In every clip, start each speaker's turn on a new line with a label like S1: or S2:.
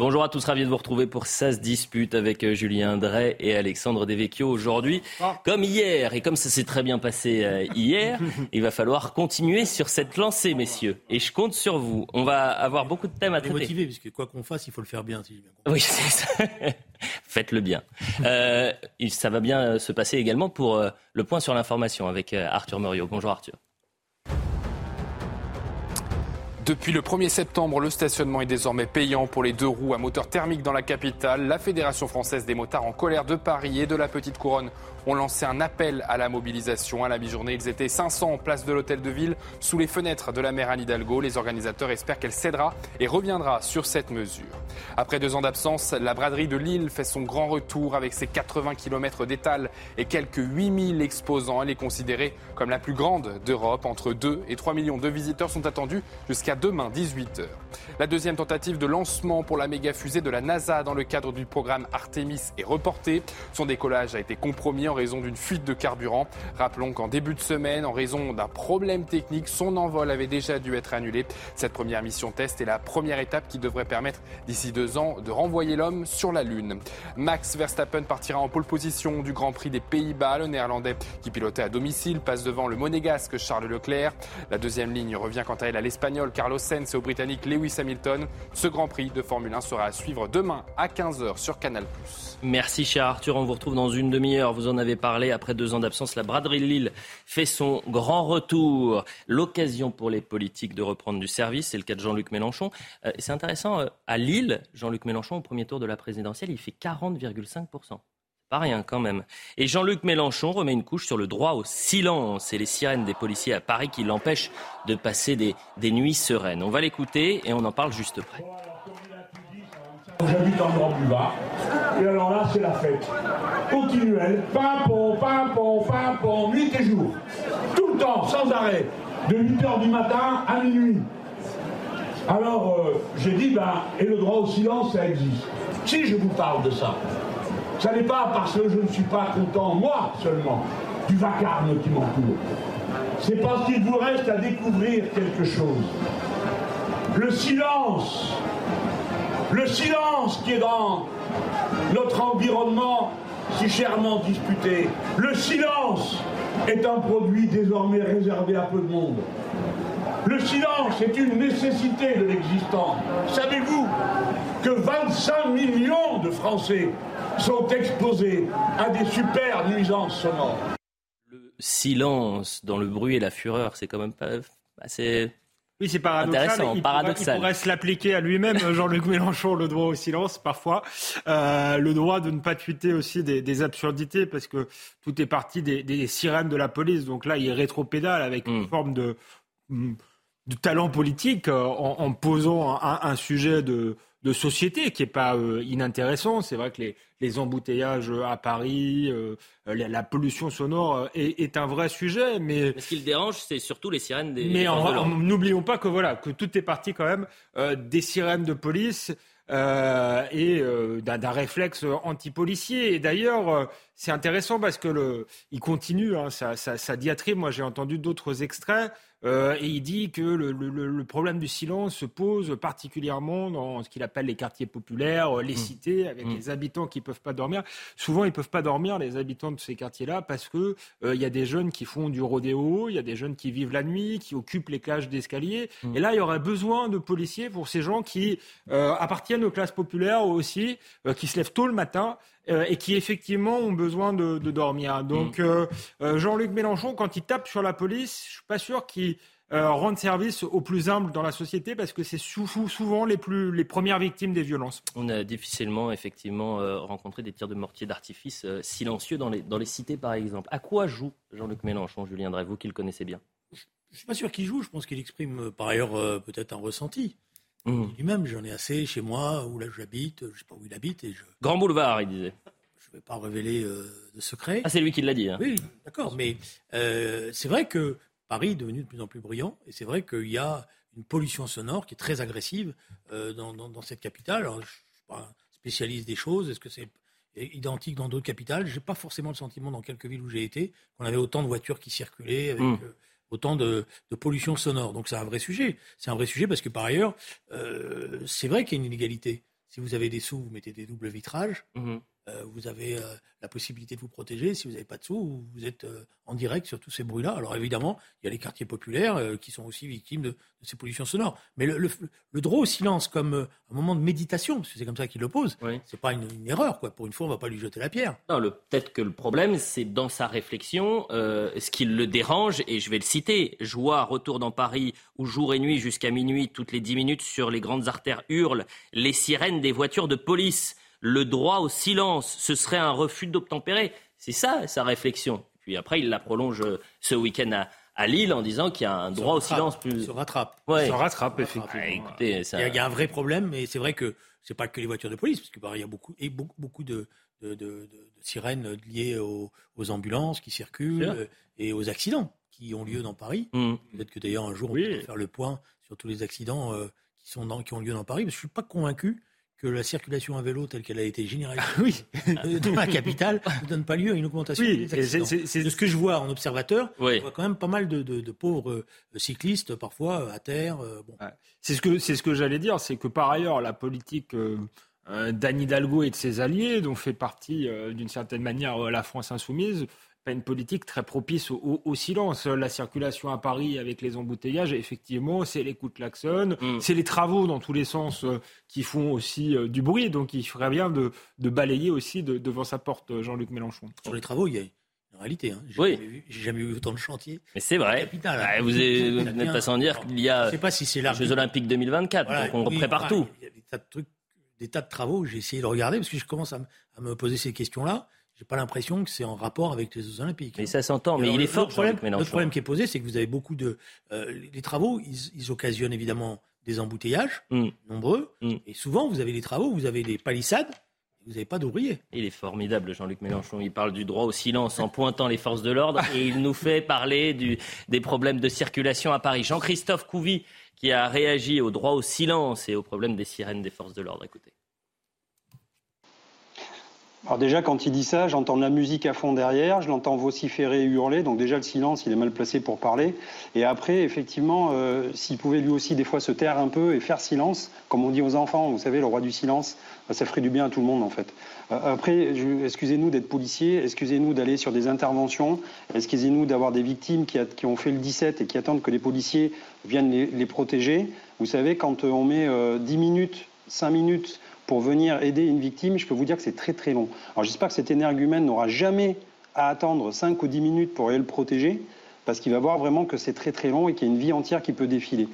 S1: Bonjour à tous, ravi de vous retrouver pour Ça se dispute avec euh, Julien Drey et Alexandre Devecchio aujourd'hui. Comme hier, et comme ça s'est très bien passé euh, hier, il va falloir continuer sur cette lancée, messieurs. Et je compte sur vous. On va avoir beaucoup de thèmes à traiter.
S2: motivé, puisque quoi qu'on fasse, il faut le faire bien. Si j'ai bien compris.
S1: Oui, c'est ça. Faites-le bien. Euh, ça va bien se passer également pour le point sur l'information avec Arthur Muriot. Bonjour Arthur.
S3: Depuis le 1er septembre, le stationnement est désormais payant pour les deux roues à moteur thermique dans la capitale. La Fédération française des motards en colère de Paris et de la Petite Couronne ont lancé un appel à la mobilisation. À la mi-journée, ils étaient 500 en place de l'hôtel de ville, sous les fenêtres de la maire Anne Hidalgo. Les organisateurs espèrent qu'elle cédera et reviendra sur cette mesure. Après deux ans d'absence, la braderie de Lille fait son grand retour avec ses 80 km d'étal et quelques 8000 exposants. Elle est considérée comme la plus grande d'Europe. Entre 2 et 3 millions de visiteurs sont attendus jusqu'à demain 18h. La deuxième tentative de lancement pour la méga fusée de la NASA dans le cadre du programme Artemis est reportée. Son décollage a été compromis en raison d'une fuite de carburant. Rappelons qu'en début de semaine, en raison d'un problème technique, son envol avait déjà dû être annulé. Cette première mission test est la première étape qui devrait permettre d'ici deux ans de renvoyer l'homme sur la Lune. Max Verstappen partira en pole position du Grand Prix des Pays-Bas. Le néerlandais qui pilotait à domicile passe devant le monégasque Charles Leclerc. La deuxième ligne revient quant à elle à l'espagnol Carlos Sainz et au britannique Lewis Hamilton. Ce Grand Prix de Formule 1 sera à suivre demain à 15h sur Canal+.
S1: Merci cher Arthur, on vous retrouve dans une demi-heure. Vous en avez parlé, après deux ans d'absence, la braderie de Lille fait son grand retour. L'occasion pour les politiques de reprendre du service, c'est le cas de Jean-Luc Mélenchon. Euh, c'est intéressant, euh, à Lille, Jean-Luc Mélenchon, au premier tour de la présidentielle, il fait 40,5%. Pas rien quand même. Et Jean-Luc Mélenchon remet une couche sur le droit au silence et les sirènes des policiers à Paris qui l'empêchent de passer des, des nuits sereines. On va l'écouter et on en parle juste après.
S4: J'habite en Grand Boulevard. Et alors là, c'est la fête. Continuelle. Pimpon, pimpon, pimpon, nuit et jour. Tout le temps, sans arrêt. De 8h du matin à minuit. Alors, euh, j'ai dit, ben, et le droit au silence, ça existe. Si je vous parle de ça, ça n'est pas parce que je ne suis pas content, moi seulement, du vacarme qui m'entoure. C'est parce qu'il vous reste à découvrir quelque chose. Le silence le silence qui est dans notre environnement si chèrement disputé. Le silence est un produit désormais réservé à peu de monde. Le silence est une nécessité de l'existence. Savez-vous que 25 millions de Français sont exposés à des super nuisances sonores?
S1: Le silence dans le bruit et la fureur, c'est quand même pas assez
S5: Oui, c'est paradoxal. Il,
S1: paradoxal.
S5: Pourrait, il pourrait se l'appliquer à lui-même, Jean-Luc Mélenchon, le droit au silence, parfois. Euh, le droit de ne pas tweeter aussi des, des, absurdités, parce que tout est parti des, des, sirènes de la police. Donc là, il rétropédale avec une
S1: Mm.
S5: forme de, de talent politique euh, en, en posant un, un sujet de, de société qui est pas euh, inintéressant. C'est vrai que les, les embouteillages à Paris, euh, la, la pollution sonore euh, est, est un vrai sujet, mais
S1: Mais ce qui le dérange, c'est surtout les sirènes des.
S5: mais n'oublions pas que voilà que tout est parti quand même euh, des sirènes de police euh, et euh, d'un réflexe anti-policier. Et d'ailleurs, euh, c'est intéressant parce que le, il continue hein, sa, sa- sa diatribe. Moi, j'ai entendu d'autres extraits. Euh, et il dit que le, le- le- le problème du silence se pose particulièrement dans ce qu'il appelle les quartiers populaires, euh, les cités, avec
S1: Mmh.
S5: les habitants qui peuvent pas dormir. Souvent, ils peuvent pas dormir, les habitants de ces quartiers-là, parce que euh, y a des jeunes qui font du rodéo, il y a des jeunes qui vivent la nuit, qui occupent les cages d'escalier.
S1: Mmh.
S5: Et là, il y aurait besoin de policiers pour ces gens qui euh, appartiennent aux classes populaires aussi, qui se lèvent tôt le matin. Euh, et qui effectivement ont besoin de, de dormir. Donc
S1: Mmh.
S5: euh, euh, Jean-Luc Mélenchon, quand il tape sur la police, je suis pas sûr qu'il euh, rende service aux plus humbles dans la société parce que c'est sou- sou- souvent les plus les premières victimes des violences.
S1: On a difficilement, effectivement, euh, rencontré des tirs de mortier d'artifice euh, silencieux dans les, dans les cités, par exemple. À quoi joue Jean-Luc Mélenchon, Julien Drey, vous qui le connaissez bien?
S2: Je suis pas sûr qu'il joue. Je pense qu'il exprime par ailleurs peut-être un ressenti. Mmh. Lui-même, j'en ai assez chez moi, où là j'habite, je sais pas où il habite. Et je...
S1: Grand boulevard, il disait.
S2: Je ne vais pas révéler de secret.
S1: Ah, c'est lui qui l'a dit. Hein.
S2: Oui, d'accord. Mais c'est vrai que Paris est devenu de plus en plus brillant, et c'est vrai qu'il y a une pollution sonore qui est très agressive dans, dans, cette capitale. Alors, je ne suis pas spécialiste des choses. Est-ce que c'est identique dans d'autres capitales? Je n'ai pas forcément le sentiment dans quelques villes où j'ai été qu'on avait autant de voitures qui circulaient avec. Mmh autant de, pollution sonore. Donc c'est un vrai sujet. C'est un vrai sujet parce que par ailleurs, euh, c'est vrai qu'il y a une inégalité. Si vous avez des sous, vous mettez des doubles vitrages. Mmh euh, vous avez euh, la possibilité de vous protéger. Si vous n'avez pas de sous, vous êtes euh, en direct sur tous ces bruits-là. Alors évidemment, il y a les quartiers populaires qui sont aussi victimes de, ces pollutions sonores. Mais le, droit au silence comme un moment de méditation, parce que c'est comme ça qu'il le pose, oui. c'est pas une, erreur. Quoi. Pour une fois, on ne va pas lui jeter la pierre.
S1: Non, peut-être que le problème, c'est dans sa réflexion, ce qui le dérange, et je vais le citer, Joie retour dans Paris où jour et nuit jusqu'à minuit, toutes les dix minutes sur les grandes artères hurlent les sirènes des voitures de police le droit au silence, ce serait un refus d'obtempérer. C'est ça sa réflexion. Puis après, il la prolonge euh, ce week-end à, Lille en disant qu'il y a un droit au silence plus.
S2: Se rattrape.
S5: Se rattrape, effectivement.
S2: il, y a, un vrai problème, mais c'est vrai que c'est pas que les voitures de police, parce qu'il bah, y a beaucoup, et beaucoup, beaucoup de, sirènes liées aux, ambulances qui circulent euh, et aux accidents qui ont lieu dans Paris. Mm. Peut-être que d'ailleurs un jour on oui. faire le point sur tous les accidents euh, qui, sont qui ont lieu dans Paris, parce que je suis pas convaincu que la circulation à vélo telle qu'elle a été généralisée ah oui. dans la capitale ne donne pas lieu à une augmentation des accidents. C'est de ce que je vois en observateur, oui. on voit quand même pas mal de, pauvres euh, cyclistes, parfois euh, à terre. Euh, bon.
S5: C'est ce que, ce que j'allais dire, c'est que par ailleurs, la politique d'Anne Hidalgo et de ses alliés, dont fait partie d'une certaine manière la France insoumise, pas une politique très propice au, silence. La circulation à Paris avec les embouteillages, effectivement, c'est les coups de klaxon, mm. c'est les travaux dans tous les sens euh, qui font aussi euh, du bruit. Donc il ferait bien de, balayer aussi devant sa porte euh, Jean-Luc Mélenchon.
S2: Sur les travaux, il y a une réalité. Hein. J'ai oui. jamais, vu autant de chantiers.
S1: Mais c'est vrai. Hein. vous n'êtes pas sans dire qu'il y a
S2: pas si les
S1: Jeux Olympiques 2024. donc on prépare tout.
S2: Il y a des tas de trucs, des tas de travaux. J'ai essayé de regarder parce que je commence à me poser ces questions-là j'ai pas l'impression que c'est en rapport avec les Jeux Olympiques.
S1: Mais ça s'entend, mais il est fort,
S2: problème, Le problème qui est posé, c'est que vous avez beaucoup de. Euh, les travaux, ils, occasionnent évidemment des embouteillages, mm. nombreux, mm. et souvent, vous avez des travaux, vous avez des palissades, vous n'avez pas d'ouvriers.
S1: Il est formidable, Jean-Luc Mélenchon. Il parle du droit au silence en pointant les forces de l'ordre et il nous fait parler du, des problèmes de circulation à Paris. Jean-Christophe Couvi, qui a réagi au droit au silence et au problème des sirènes des forces de l'ordre. Écoutez.
S6: Alors déjà, quand il dit ça, j'entends la musique à fond derrière, je l'entends vociférer, hurler, donc déjà le silence, il est mal placé pour parler. Et après, effectivement, euh, s'il pouvait lui aussi des fois se taire un peu et faire silence, comme on dit aux enfants, vous savez, le roi du silence, bah, ça ferait du bien à tout le monde en fait. Euh, après, excusez-nous d'être policiers, excusez-nous d'aller sur des interventions, excusez-nous d'avoir des victimes qui, ont fait le 17 et qui attendent que les policiers viennent les, protéger. Vous savez, quand on met 10 euh, minutes, 5 minutes pour venir aider une victime, je peux vous dire que c'est très très long. Alors j'espère que cet énergumène n'aura jamais à attendre 5 ou 10 minutes pour aller le protéger, parce qu'il va voir vraiment que c'est très très long et qu'il y a une vie entière qui peut défiler.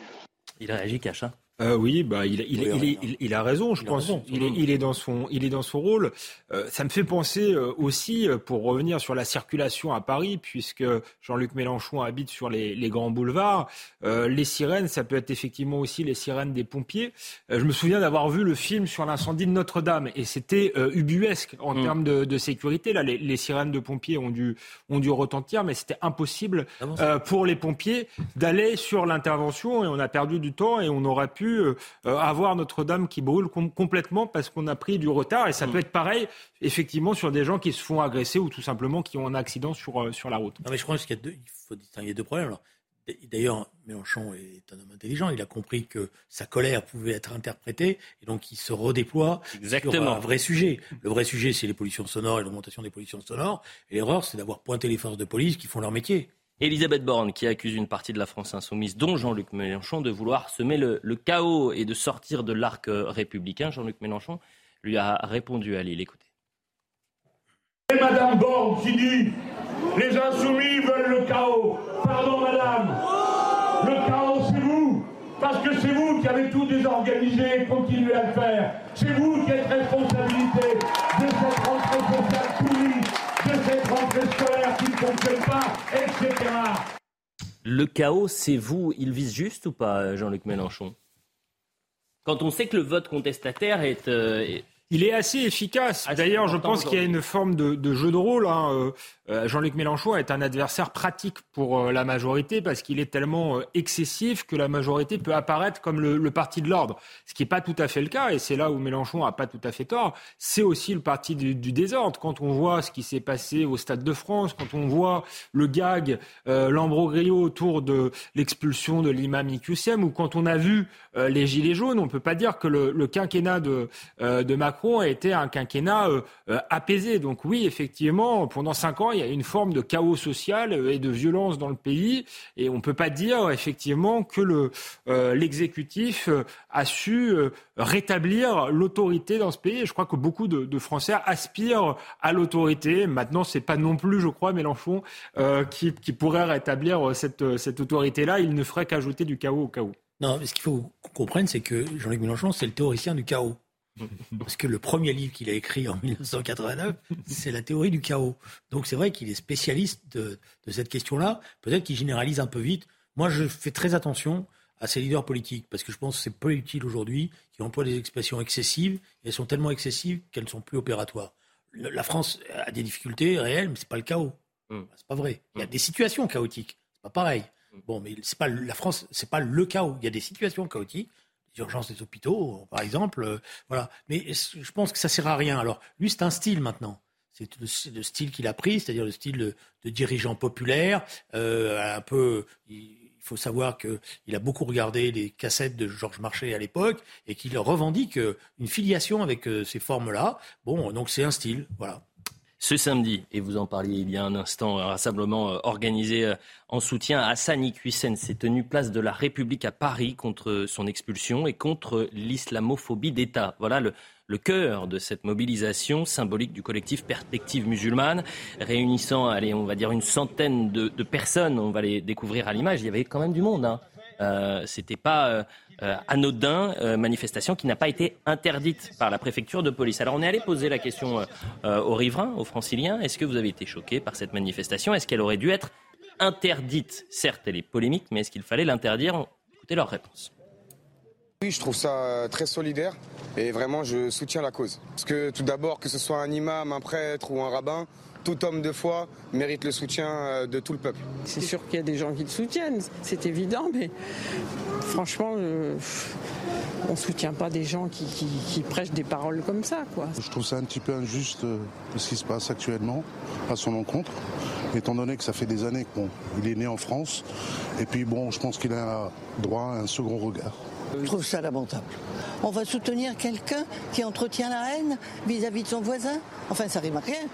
S1: Il a réagi, Cacha
S5: euh, oui, bah, il, il, il, il, a raison, je pense. il, est, il, est, dans son, il est dans son rôle. Euh, ça me fait penser euh, aussi, pour revenir sur la circulation à Paris, puisque Jean-Luc Mélenchon habite sur les, les grands boulevards, les sirènes, ça peut être effectivement aussi les sirènes des pompiers. je me souviens d'avoir vu le film sur l'incendie de Notre-Dame, et c'était ubuesque en mm. termes de, de, sécurité. Là, les, les, sirènes de pompiers ont dû, ont dû retentir, mais c'était impossible ah pour les pompiers d'aller sur l'intervention, et on a perdu du temps, et on aurait pu euh, avoir Notre-Dame qui brûle complètement parce qu'on a pris du retard. Et ça mm. peut être pareil, effectivement, sur des gens qui se font agresser ou tout simplement qui ont un accident sur, euh, sur la route.
S2: Non, mais je crois qu'il y a deux, il faut distinguer deux problèmes. D'ailleurs, Mélenchon est un homme intelligent. Il a compris que sa colère pouvait être interprétée et donc il se redéploie
S1: Exactement.
S2: sur un vrai sujet. Le vrai sujet, c'est les pollutions sonores et l'augmentation des pollutions sonores. Et l'erreur, c'est d'avoir pointé les forces de police qui font leur métier.
S1: Elisabeth Borne qui accuse une partie de la France insoumise, dont Jean-Luc Mélenchon, de vouloir semer le, chaos et de sortir de l'arc républicain. Jean-Luc Mélenchon lui a répondu à Lille. Écoutez.
S4: Et Madame Borne qui dit les insoumis veulent le chaos. Pardon, Madame. Le chaos, c'est vous. Parce que c'est vous qui avez tout désorganisé et continuez à le faire. C'est vous qui êtes responsabilité de cette ne fonctionne pas, etc.
S1: Le chaos, c'est vous. Il vise juste ou pas, Jean-Luc Mélenchon? Quand on sait que le vote contestataire est, euh,
S5: il est assez efficace. D'ailleurs, je pense qu'il y a une forme de, jeu de rôle. Hein. Euh, euh, Jean-Luc Mélenchon est un adversaire pratique pour euh, la majorité parce qu'il est tellement excessif que la majorité peut apparaître comme le, parti de l'ordre. Ce qui n'est pas tout à fait le cas, et c'est là où Mélenchon n'a pas tout à fait tort. C'est aussi le parti du, désordre. Quand on voit ce qui s'est passé au Stade de France, quand on voit le gag, l'ambroglio autour de l'expulsion de l'imam Iqsem, ou quand on a vu les Gilets jaunes, on ne peut pas dire que le, quinquennat de, de Macron a été un quinquennat euh, euh, apaisé. Donc oui, effectivement, pendant cinq ans, il y a une forme de chaos social euh, et de violence dans le pays. Et on ne peut pas dire effectivement que le, l'exécutif a su rétablir l'autorité dans ce pays. Je crois que beaucoup de, Français aspirent à l'autorité. Maintenant, c'est pas non plus, je crois, Mélenchon qui, qui, pourrait rétablir cette, cette autorité-là. Il ne ferait qu'ajouter du chaos au chaos.
S2: Non, ce qu'il faut qu'on comprenne, c'est que Jean-Luc Mélenchon, c'est le théoricien du chaos. Parce que le premier livre qu'il a écrit en 1989, c'est la théorie du chaos. Donc c'est vrai qu'il est spécialiste de, cette question-là. Peut-être qu'il généralise un peu vite. Moi, je fais très attention à ces leaders politiques, parce que je pense que c'est peu utile aujourd'hui, qui emploient des expressions excessives, et elles sont tellement excessives qu'elles ne sont plus opératoires. La France a des difficultés réelles, mais c'est pas le chaos. Mm. C'est pas vrai. Il y a mm. des situations chaotiques. C'est pas pareil. Mm. Bon, mais c'est pas la France, c'est pas le chaos. Il y a des situations chaotiques urgences des hôpitaux, par exemple. Euh, voilà. Mais je pense que ça sert à rien. Alors, lui, c'est un style maintenant. C'est le, style qu'il a pris, c'est-à-dire le style de, dirigeant populaire. Euh, un peu, il faut savoir qu'il a beaucoup regardé les cassettes de Georges Marchais à l'époque et qu'il revendique euh, une filiation avec ces formes-là. Bon, donc c'est un style, voilà.
S1: Ce samedi, et vous en parliez il y a un instant, un rassemblement euh, organisé euh, en soutien à Hassan Iqiyoussen s'est tenu place de la République à Paris contre son expulsion et contre l'islamophobie d'État. Voilà le, le cœur de cette mobilisation symbolique du collectif Perspective musulmane, réunissant, allez, on va dire une centaine de, personnes. On va les découvrir à l'image. Il y avait quand même du monde. Hein. Euh, C'était pas euh, euh, anodin, euh, manifestation qui n'a pas été interdite par la préfecture de police. Alors on est allé poser la question aux riverains, aux franciliens. Est-ce que vous avez été choqués par cette manifestation? Est-ce qu'elle aurait dû être interdite? Certes, elle est polémique, mais est-ce qu'il fallait l'interdire? Écoutez leur réponse.
S7: Oui, je trouve ça très solidaire et vraiment je soutiens la cause. Parce que tout d'abord, que ce soit un imam, un prêtre ou un rabbin, tout homme de foi mérite le soutien euh, de tout le peuple.
S8: C'est sûr qu'il y a des gens qui le soutiennent, c'est évident, mais franchement, euh, on ne soutient pas des gens qui, prêchent des paroles comme ça. Quoi.
S9: Je trouve ça un petit peu injuste euh, ce qui se passe actuellement à son encontre, étant donné que ça fait des années qu'il est né en France, et puis bon, je pense qu'il a droit à un second regard.
S10: Je trouve ça lamentable. On va soutenir quelqu'un qui entretient la haine vis-à-vis -vis de son voisin? Enfin, ça rime à rien.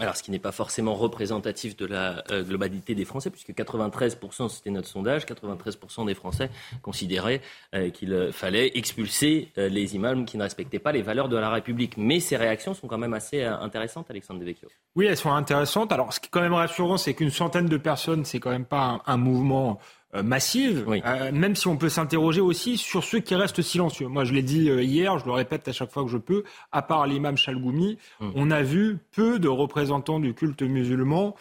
S1: Alors, ce qui n'est pas forcément représentatif de la euh, globalité des Français, puisque 93%, c'était notre sondage, 93% des Français considéraient euh, qu'il fallait expulser euh, les imams qui ne respectaient pas les valeurs de la République. Mais ces réactions sont quand même assez intéressantes, Alexandre Devecchio.
S5: Oui, elles sont intéressantes. Alors, ce qui est quand même rassurant, c'est qu'une centaine de personnes, c'est quand même pas un mouvement euh, massive, euh, même si on peut s'interroger aussi sur ceux qui restent silencieux. Moi, je l'ai dit euh, hier, je le répète à chaque fois que je peux, à part l'imam Chalgoumi, hum. on a vu peu de représentants du culte musulman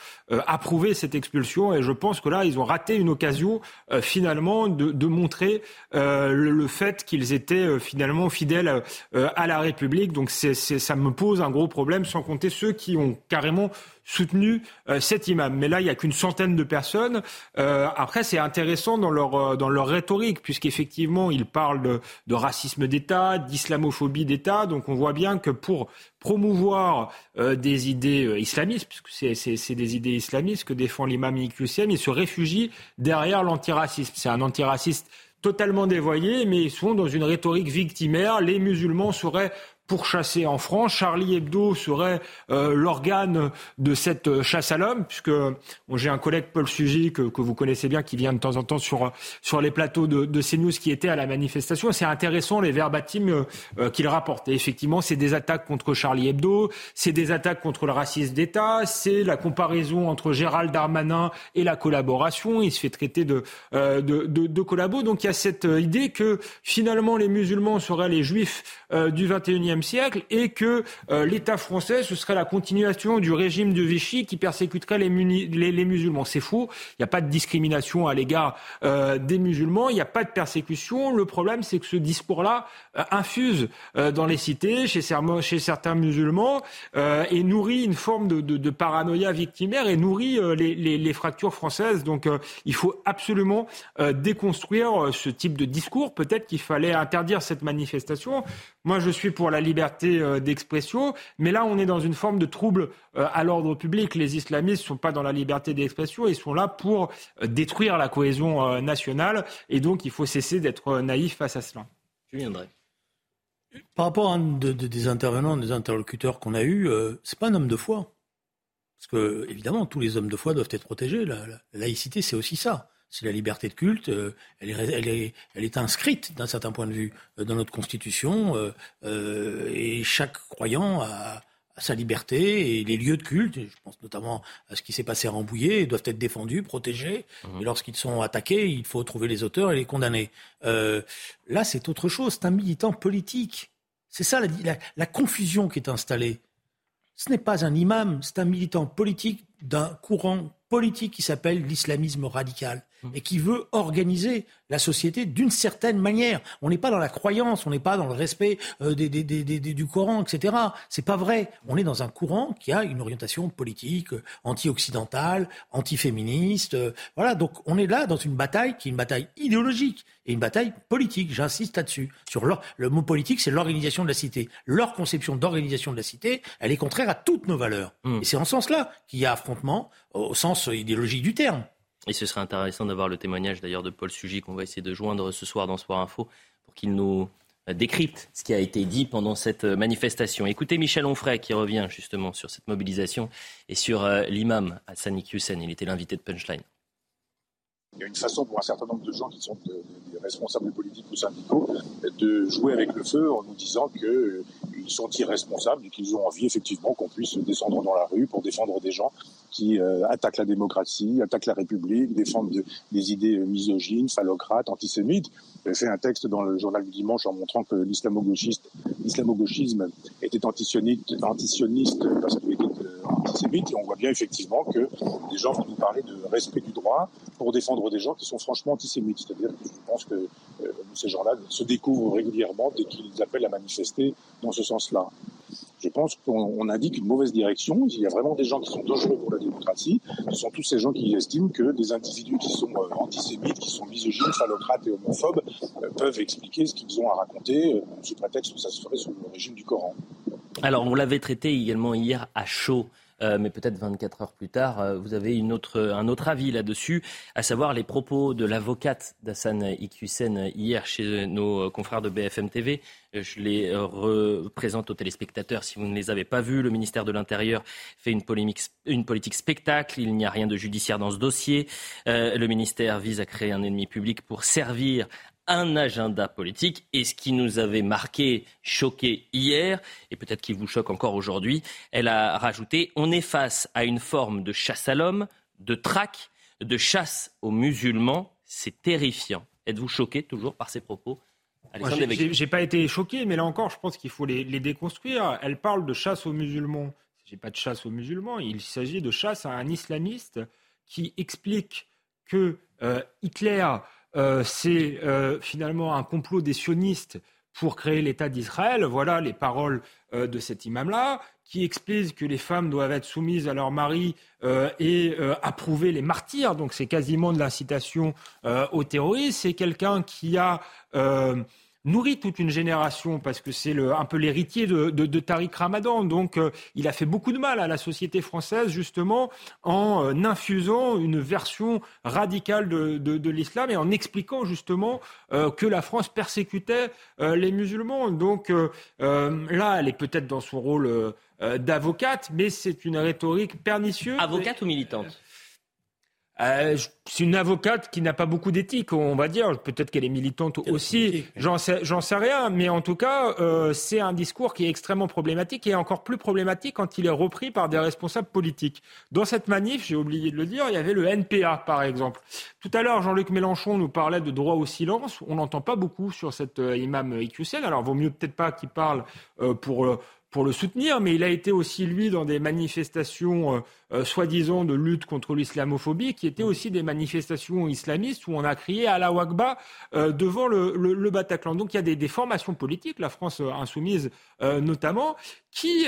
S5: approuver cette expulsion et je pense que là, ils ont raté une occasion finalement de, de montrer le, le, fait qu'ils étaient finalement fidèles à la République. Donc c'est, ça me pose un gros problème, sans compter ceux qui ont carrément soutenu euh, cet imam. Mais là, il n'y a qu'une centaine de personnes. Euh, après, c'est intéressant dans leur, euh, dans leur rhétorique, puisqu'effectivement, ils parlent de, de racisme d'État, d'islamophobie d'État. Donc on voit bien que pour promouvoir des idées islamistes, puisque c'est des idées islamistes que défend l'imam Iqiyoussen, ils se réfugient derrière l'antiracisme. C'est un antiraciste totalement dévoyé, mais ils sont dans une rhétorique victimaire. Les musulmans seraient pourchassés en France. Charlie Hebdo serait euh, l'organe de cette chasse à l'homme, puisque j'ai un collègue Paul Sugy que, vous connaissez bien, qui vient de temps en temps sur sur les plateaux de, de CNews, qui était à la manifestation. C'est intéressant les verbatims euh, qu'il rapporte. Et effectivement, c'est des attaques contre Charlie Hebdo, c'est des attaques contre le racisme d'État, c'est la comparaison entre Gérald Darmanin et la collaboration. Il se fait traiter de euh, de, de, de collabo. Donc il y a cette idée que finalement les musulmans seraient les juifs du 21e Siècle et que l'État français, ce serait la continuation du régime de Vichy qui persécuterait les, musulmans. C'est faux. Il n'y a pas de discrimination à l'égard des musulmans. Il n'y a pas de persécution. Le problème, c'est que ce discours-là infuse dans les cités, chez, certains musulmans, et nourrit une forme de, de, de paranoïa victimaire et nourrit les, les, les, fractures françaises. Donc, il faut absolument déconstruire ce type de discours. Peut-être qu'il fallait interdire cette manifestation. Moi, je suis pour la liberté euh, d'expression, mais là, on est dans une forme de trouble euh, à l'ordre public. Les islamistes ne sont pas dans la liberté d'expression, ils sont là pour euh, détruire la cohésion nationale, et donc il faut cesser d'être naïf face à cela.
S1: viendrai.
S2: Par rapport à un des intervenants, des interlocuteurs qu'on a eus, c'est pas un homme de foi. Parce que, évidemment, tous les hommes de foi doivent être protégés. la laïcité, c'est aussi ça c'est la liberté de culte. Euh, elle, est, elle, est, elle est inscrite d'un certain point de vue euh, dans notre constitution euh, et chaque croyant a, sa liberté et les lieux de culte, je pense notamment à ce qui s'est passé à Rambouillet, doivent être défendus, protégés. Mmh. Et lorsqu'ils sont attaqués, il faut trouver les auteurs et les condamner. là, c'est autre chose. C'est un militant politique. C'est ça la, la confusion qui est installée. Ce n'est pas un imam, c'est un militant politique d'un courant politique qui s'appelle l'islamisme radical. Mmh. et qui veut organiser la société d'une certaine manière. On n'est pas dans la croyance, on n'est pas dans le respect euh, des, des, des, du Coran, etc. C'est pas vrai. On est dans un courant qui a une orientation politique euh, anti-occidentale, anti-féministe. Euh, voilà, donc on est là dans une bataille qui est une bataille idéologique et une bataille politique. J'insiste là-dessus. Sur leur, le mot politique, c'est l'organisation de la cité. Leur conception d'organisation de la cité, elle est contraire à toutes nos valeurs. Mmh. Et c'est en ce sens-là qu'il y a affrontement au sens idéologique du terme.
S1: Et ce serait intéressant d'avoir le témoignage d'ailleurs de Paul Sugy qu'on va essayer de joindre ce soir dans Soir Info pour qu'il nous décrypte ce qui a été dit pendant cette manifestation. Écoutez Michel Onfray qui revient justement sur cette mobilisation et sur euh, l'imam Hassan Hussein. Il était l'invité de Punchline.
S11: Il y a une façon pour un certain nombre de gens qui sont des responsables politiques ou syndicaux de jouer avec le feu en nous disant qu'ils euh, sont irresponsables et qu'ils ont envie effectivement qu'on puisse descendre dans la rue pour défendre des gens qui euh, attaquent la démocratie, attaquent la République, défendent des idées misogynes, phallocrates, antisémites. J'ai fait un texte dans le journal du dimanche en montrant que l'islamo-gauchisme était antisioniste, antisioniste parce qu'il était euh. Et on voit bien effectivement que des gens vont nous parler de respect du droit pour défendre des gens qui sont franchement antisémites. C'est-à-dire que je pense que euh, ces gens-là se découvrent régulièrement dès qu'ils appellent à manifester dans ce sens-là. Je pense qu'on indique une mauvaise direction. Il y a vraiment des gens qui sont dangereux pour la démocratie. Ce sont tous ces gens qui estiment que des individus qui sont euh, antisémites, qui sont misogynes, phallocrates et homophobes euh, peuvent expliquer ce qu'ils ont à raconter sous prétexte que ça se ferait sous le régime du Coran.
S1: Alors, on l'avait traité également hier à chaud euh, mais peut-être 24 heures plus tard, euh, vous avez un autre avis là-dessus, à savoir les propos de l'avocate d'Hassan Iqiyoussen hier chez nos confrères de BFM TV. Euh, je les représente aux téléspectateurs si vous ne les avez pas vus. Le ministère de l'Intérieur fait une politique spectacle. Il n'y a rien de judiciaire dans ce dossier. le ministère vise à créer un ennemi public pour servir un agenda politique. Et ce qui nous avait marqué, choqué hier, et peut-être qui vous choque encore aujourd'hui, elle a rajouté on est face à une forme de chasse à l'homme, de traque, de chasse aux musulmans. C'est terrifiant. Êtes-vous choqué toujours par ces propos
S5: j'ai pas été choqué, mais là encore, je pense qu'il faut les, déconstruire. Elle parle de chasse aux musulmans. Il pas de chasse aux musulmans, il s'agit de chasse à un islamiste qui explique que euh, Hitler euh, c'est euh, finalement un complot des sionistes pour créer l'État d'Israël. Voilà les paroles euh, de cet imam-là, qui explique que les femmes doivent être soumises à leur mari et approuver les martyrs. Donc c'est quasiment de l'incitation au terrorisme. C'est quelqu'un qui a nourrit toute une génération parce que c'est un peu l'héritier de, Tariq Ramadan. Donc, euh, il a fait beaucoup de mal à la société française justement en euh, infusant une version radicale de, de l'islam et en expliquant justement euh, que la France persécutait les musulmans. Donc là, elle est peut-être dans son rôle d'avocate, mais c'est une rhétorique pernicieuse.
S1: Avocate ou militante?
S5: Euh, c'est une avocate qui n'a pas beaucoup d'éthique, on va dire. Peut-être qu'elle est militante aussi. J'en sais, j'en sais rien. Mais en tout cas, euh, c'est un discours qui est extrêmement problématique et encore plus problématique quand il est repris par des responsables politiques. Dans cette manif, j'ai oublié de le dire, il y avait le NPA, par exemple. Tout à l'heure, Jean-Luc Mélenchon nous parlait de droit au silence. On n'entend pas beaucoup sur cet euh, imam IQCL. Alors, vaut mieux peut-être pas qu'il parle pour pour le soutenir, mais il a été aussi, lui, dans des manifestations euh, euh, soi-disant de lutte contre l'islamophobie, qui étaient aussi des manifestations islamistes où on a crié à la Wakba euh, devant le, Bataclan. Donc il y a des, des formations politiques, la France insoumise notamment, qui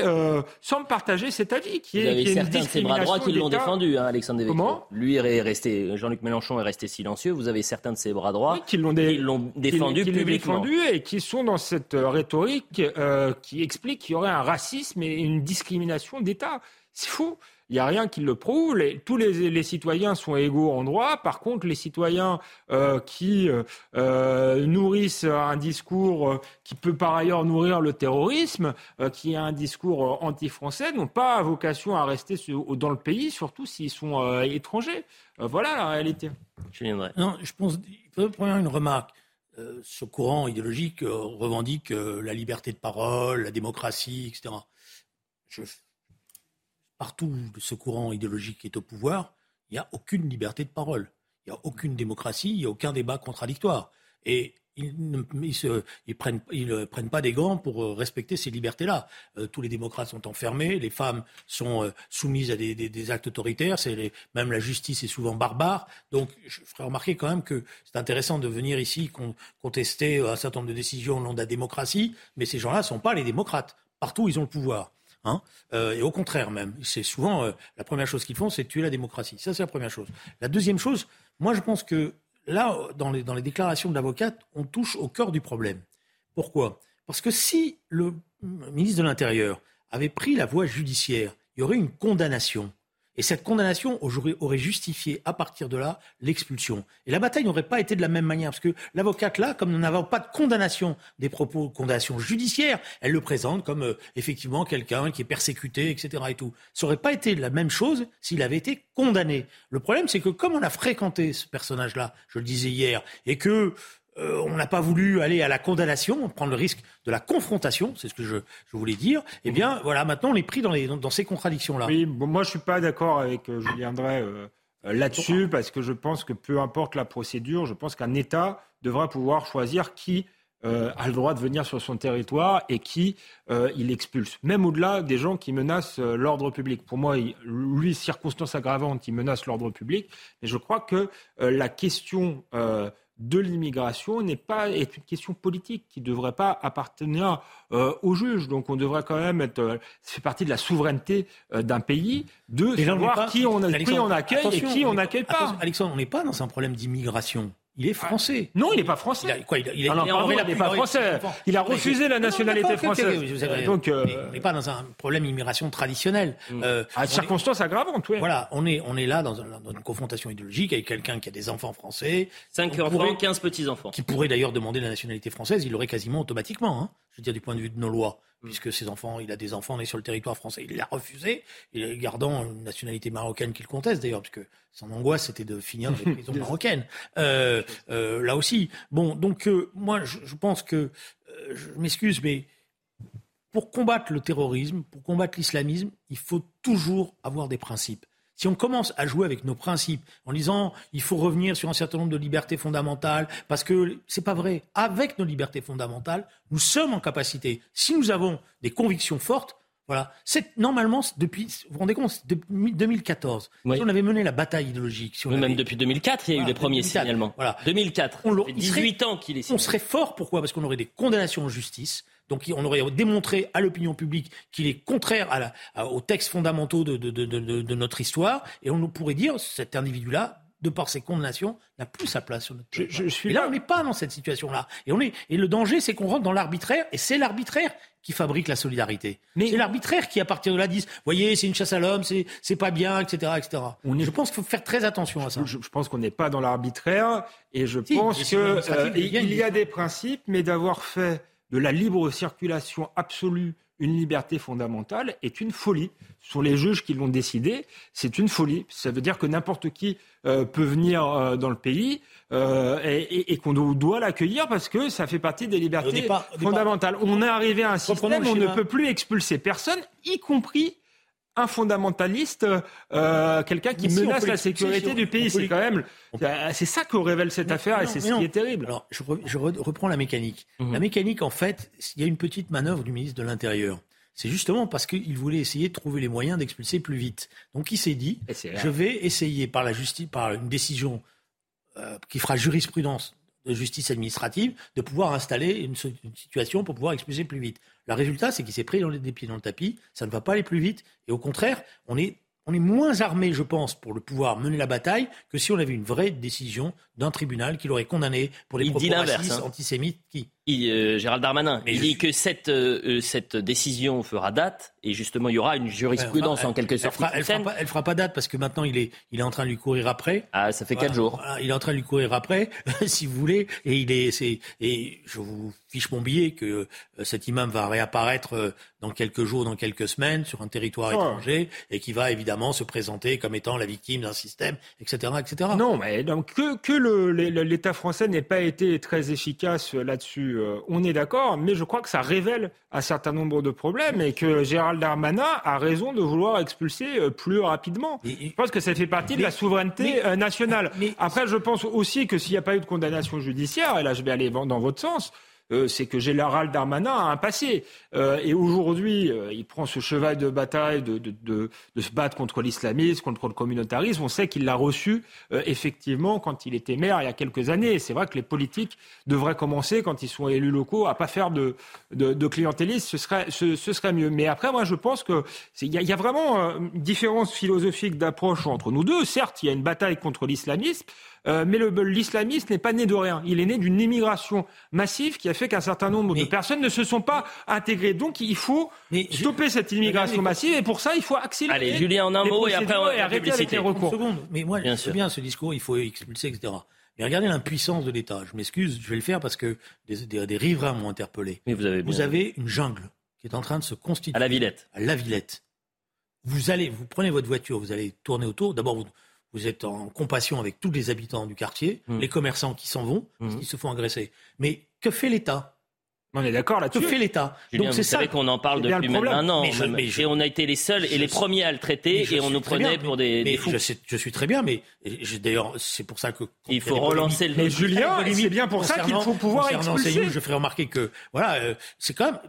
S5: semblent partager cet avis, qui est,
S1: qui
S5: est
S1: certains de ces bras droits qui l'ont défendu, hein, Alexandre Devecchio.
S5: Comment?
S1: Lui est resté, Jean-Luc Mélenchon est resté silencieux. Vous avez certains de ses bras droits
S5: oui, qui l'ont dé...
S1: défendu
S5: qui,
S1: publiquement,
S5: défendu et qui sont dans cette rhétorique qui explique qu'il y aurait un racisme et une discrimination d'État. C'est faux. Il n'y a rien qui le prouve. Les, tous les, les, citoyens sont égaux en droit. Par contre, les citoyens euh, qui euh, nourrissent un discours euh, qui peut par ailleurs nourrir le terrorisme, euh, qui est un discours anti-français, n'ont pas vocation à rester dans le pays, surtout s'ils sont euh, étrangers. voilà la réalité.
S1: Je viendrai.
S2: Non, je pense. Première une remarque. ce courant idéologique revendique la liberté de parole, la démocratie, etc. Je partout ce courant idéologique est au pouvoir, il n'y a aucune liberté de parole. Il n'y a aucune démocratie, il n'y a aucun débat contradictoire. Et ils ne ils prennent, ils prennent pas des gants pour euh, respecter ces libertés-là. Euh, tous les démocrates sont enfermés, les femmes sont euh, soumises à des, actes autoritaires, même la justice est souvent barbare. Donc je ferai remarquer quand même que c'est intéressant de venir ici contester un certain nombre de décisions au nom de la démocratie, mais ces gens-là ne sont pas les démocrates. Partout, ils ont le pouvoir. Hein euh, et au contraire même, c'est souvent euh, la première chose qu'ils font, c'est tuer la démocratie. Ça, c'est la première chose. La deuxième chose, moi, je pense que là, dans les, dans les déclarations de l'avocate, on touche au cœur du problème. Pourquoi? Parce que si le ministre de l'Intérieur avait pris la voie judiciaire, il y aurait une condamnation. Et cette condamnation aurait justifié à partir de là l'expulsion. Et la bataille n'aurait pas été de la même manière, parce que l'avocate là, comme nous n'avons pas de condamnation des propos, condamnation judiciaire, elle le présente comme euh, effectivement quelqu'un qui est persécuté, etc. Et tout. Ça n'aurait pas été la même chose s'il avait été condamné. Le problème, c'est que comme on a fréquenté ce personnage-là, je le disais hier, et que euh, on n'a pas voulu aller à la condamnation, prendre le risque de la confrontation, c'est ce que je, je, voulais dire. Eh bien, voilà, maintenant on est pris dans, les, dans ces contradictions-là.
S5: Oui, bon, moi je suis pas d'accord avec euh, Julien Drey euh, là-dessus, parce que je pense que peu importe la procédure, je pense qu'un État devra pouvoir choisir qui a le droit de venir sur son territoire et qui il expulse. Même au-delà des gens qui menacent l'ordre public. Pour moi, il, lui, circonstance aggravante, il menace l'ordre public. Mais je crois que la question de l'immigration n'est pas est une question politique qui ne devrait pas appartenir euh, aux juges. Donc on devrait quand même être. Euh, ça fait partie de la souveraineté euh, d'un pays de savoir qui on, qui on accueille et qui on n'accueille pas.
S2: Alexandre, on n'est pas dans un problème d'immigration. Il est français.
S5: Non, il n'est pas français.
S2: Il a, quoi, il, il,
S5: ah non, il, il n'est pas français. Il a refusé la nationalité française.
S2: Donc, euh... on n'est pas dans un problème d'immigration traditionnelle.
S5: Mm. Euh, à circonstances aggravantes, oui.
S2: Voilà, on est, on est là dans, un, dans une confrontation idéologique avec quelqu'un qui a des enfants français.
S1: 5 enfants, 15 petits-enfants.
S2: Qui pourrait d'ailleurs demander la nationalité française, il l'aurait quasiment automatiquement. Hein, je veux dire, du point de vue de nos lois puisque ses enfants, il a des enfants nés sur le territoire français. Il l'a refusé, gardant une nationalité marocaine qu'il conteste d'ailleurs, parce que son angoisse c'était de finir dans les prisons marocaines. Euh, euh, là aussi. Bon, donc euh, moi je, je, pense que, je m'excuse, mais pour combattre le terrorisme, pour combattre l'islamisme, il faut toujours avoir des principes. Si on commence à jouer avec nos principes en disant il faut revenir sur un certain nombre de libertés fondamentales, parce que c'est pas vrai. Avec nos libertés fondamentales, nous sommes en capacité, si nous avons des convictions fortes, voilà. C'est normalement depuis. Vous vous rendez compte, depuis 2014. Oui. Si on avait mené la bataille idéologique, si on
S1: oui,
S2: avait...
S1: même depuis 2004, il y a voilà, eu les premiers 2004, signalements.
S2: Voilà.
S1: 2004. On, 18 serait, ans qu'il est. Signé.
S2: On serait fort. Pourquoi? Parce qu'on aurait des condamnations en justice. Donc on aurait démontré à l'opinion publique qu'il est contraire à la, à, aux textes fondamentaux de, de, de, de, notre histoire, et on pourrait dire cet individu-là, de par ses condamnations, n'a plus sa place sur notre
S5: je, je, suis
S2: Et là, on n'est pas dans cette situation-là. Et, on est, et le danger, c'est qu'on rentre dans l'arbitraire, et c'est l'arbitraire qui fabrique la solidarité. Mais c'est l'arbitraire qui, à partir de là, dit, voyez, c'est une chasse à l'homme, c'est, c'est pas bien, etc., etc. On est... Je pense qu'il faut faire très attention à ça.
S5: Je, je pense qu'on n'est pas dans l'arbitraire, et je si, pense qu'il euh, il y a des principes, mais d'avoir fait de la libre circulation absolue une liberté fondamentale est une folie. Sur les juges qui l'ont décidé, c'est une folie. Ça veut dire que n'importe qui euh, peut venir euh, dans le pays euh, et, et, qu'on doit l'accueillir parce que ça fait partie des libertés fondamentales. On est arrivé à un système où on ne peut plus expulser personne, y compris un fondamentaliste, euh, quelqu'un qui menace la sécurité du pays. C'est quand même, c'est ça que révèle cette affaire et c'est ce qui est terrible.
S2: Alors, je, je reprends la mécanique. Mhm. La mécanique, en fait, il y a une petite manœuvre du ministre de l'Intérieur. C'est justement parce qu'il voulait essayer de trouver les moyens d'expulser plus vite. Donc, il s'est dit, je vais essayer par la justice, par une décision euh, qui fera jurisprudence de justice administrative, de pouvoir installer une, situation pour pouvoir expulser plus vite. Le résultat, c'est qu'il s'est pris des pieds dans le tapis, ça ne va pas aller plus vite, et au contraire, on est, on est moins armé, je pense, pour le pouvoir mener la bataille que si on avait une vraie décision d'un tribunal qui l'aurait condamné pour les propos racistes, hein. antisémites. Qui
S1: euh, Gérald Darmanin, il dit que cette, euh, euh, cette décision fera date et justement il y aura une jurisprudence en quelque sorte.
S2: Elle fera, fera, pas, fera pas date parce que maintenant il est, il est en train de lui courir après.
S1: Ah, ça fait quatre jours.
S2: il est en train de lui courir après, si vous voulez, et il est, c'est, et je vous fiche mon billet que cet imam va réapparaître dans quelques jours, dans quelques semaines sur un territoire oh. étranger et qui va évidemment se présenter comme étant la victime d'un système, etc., etc.
S5: Non, mais donc que, que l'État français n'ait pas été très efficace là-dessus, euh, on est d'accord, mais je crois que ça révèle un certain nombre de problèmes et que Gérald Darmanin a raison de vouloir expulser euh, plus rapidement. je pense que ça fait partie de la souveraineté euh, nationale. Après, je pense aussi que s'il n'y a pas eu de condamnation judiciaire, et là je vais aller dans votre sens, euh, c'est que Gérald Darmanin a un passé. Euh, et aujourd'hui, euh, il prend ce cheval de bataille de, de, de, de se battre contre l'islamisme, contre le communautarisme. On sait qu'il l'a reçu effectivement quand il était maire il y a quelques années. C'est vrai que les politiques devraient commencer, quand ils sont élus locaux, à pas faire de, de, clientélisme. Ce serait, ce, ce, serait mieux. Mais après, moi, je pense que il y, y, a vraiment une différence philosophique d'approche entre nous deux. Certes, il y a une bataille contre l'islamisme. Euh, mais l'islamisme n'est pas né de rien. Il est né d'une immigration massive qui a fait qu'un certain nombre de personnes ne se sont pas intégrées. Donc il faut stopper cette immigration massive et pour ça il faut accélérer.
S1: Allez, Julien, en un mot et après on
S5: et arrêter avec les recours.
S2: Mais moi, bien bien ce discours, il faut expulser, etc. Mais regardez l'impuissance de l'État. Je m'excuse, je vais le faire parce que des, des, riverains m'ont interpellé.
S1: Mais vous avez,
S2: vous avez une jungle qui est en train de se constituer.
S1: À la Villette.
S2: À la Villette. Vous allez, vous prenez votre voiture, vous allez tourner autour. D'abord, vous, vous êtes en compassion avec tous les habitants du quartier, mmh. les commerçants qui s'en vont, parce mmh. qu'ils se font agresser. Mais que fait l'État?
S5: On est d'accord là-dessus.
S2: Que fait l'État?
S1: Donc c'est ça. qu'on en parle depuis même un an. Et on a été les seuls et les premiers à le traiter et on nous prenait pour des, fous.
S2: Je, suis très bien, mais d'ailleurs c'est pour ça que
S1: il faut relancer le.
S5: Mais Julien, c'est bien pour ça qu'il faut pouvoir expulser.
S2: je ferai remarquer que voilà, euh, c'est quand même.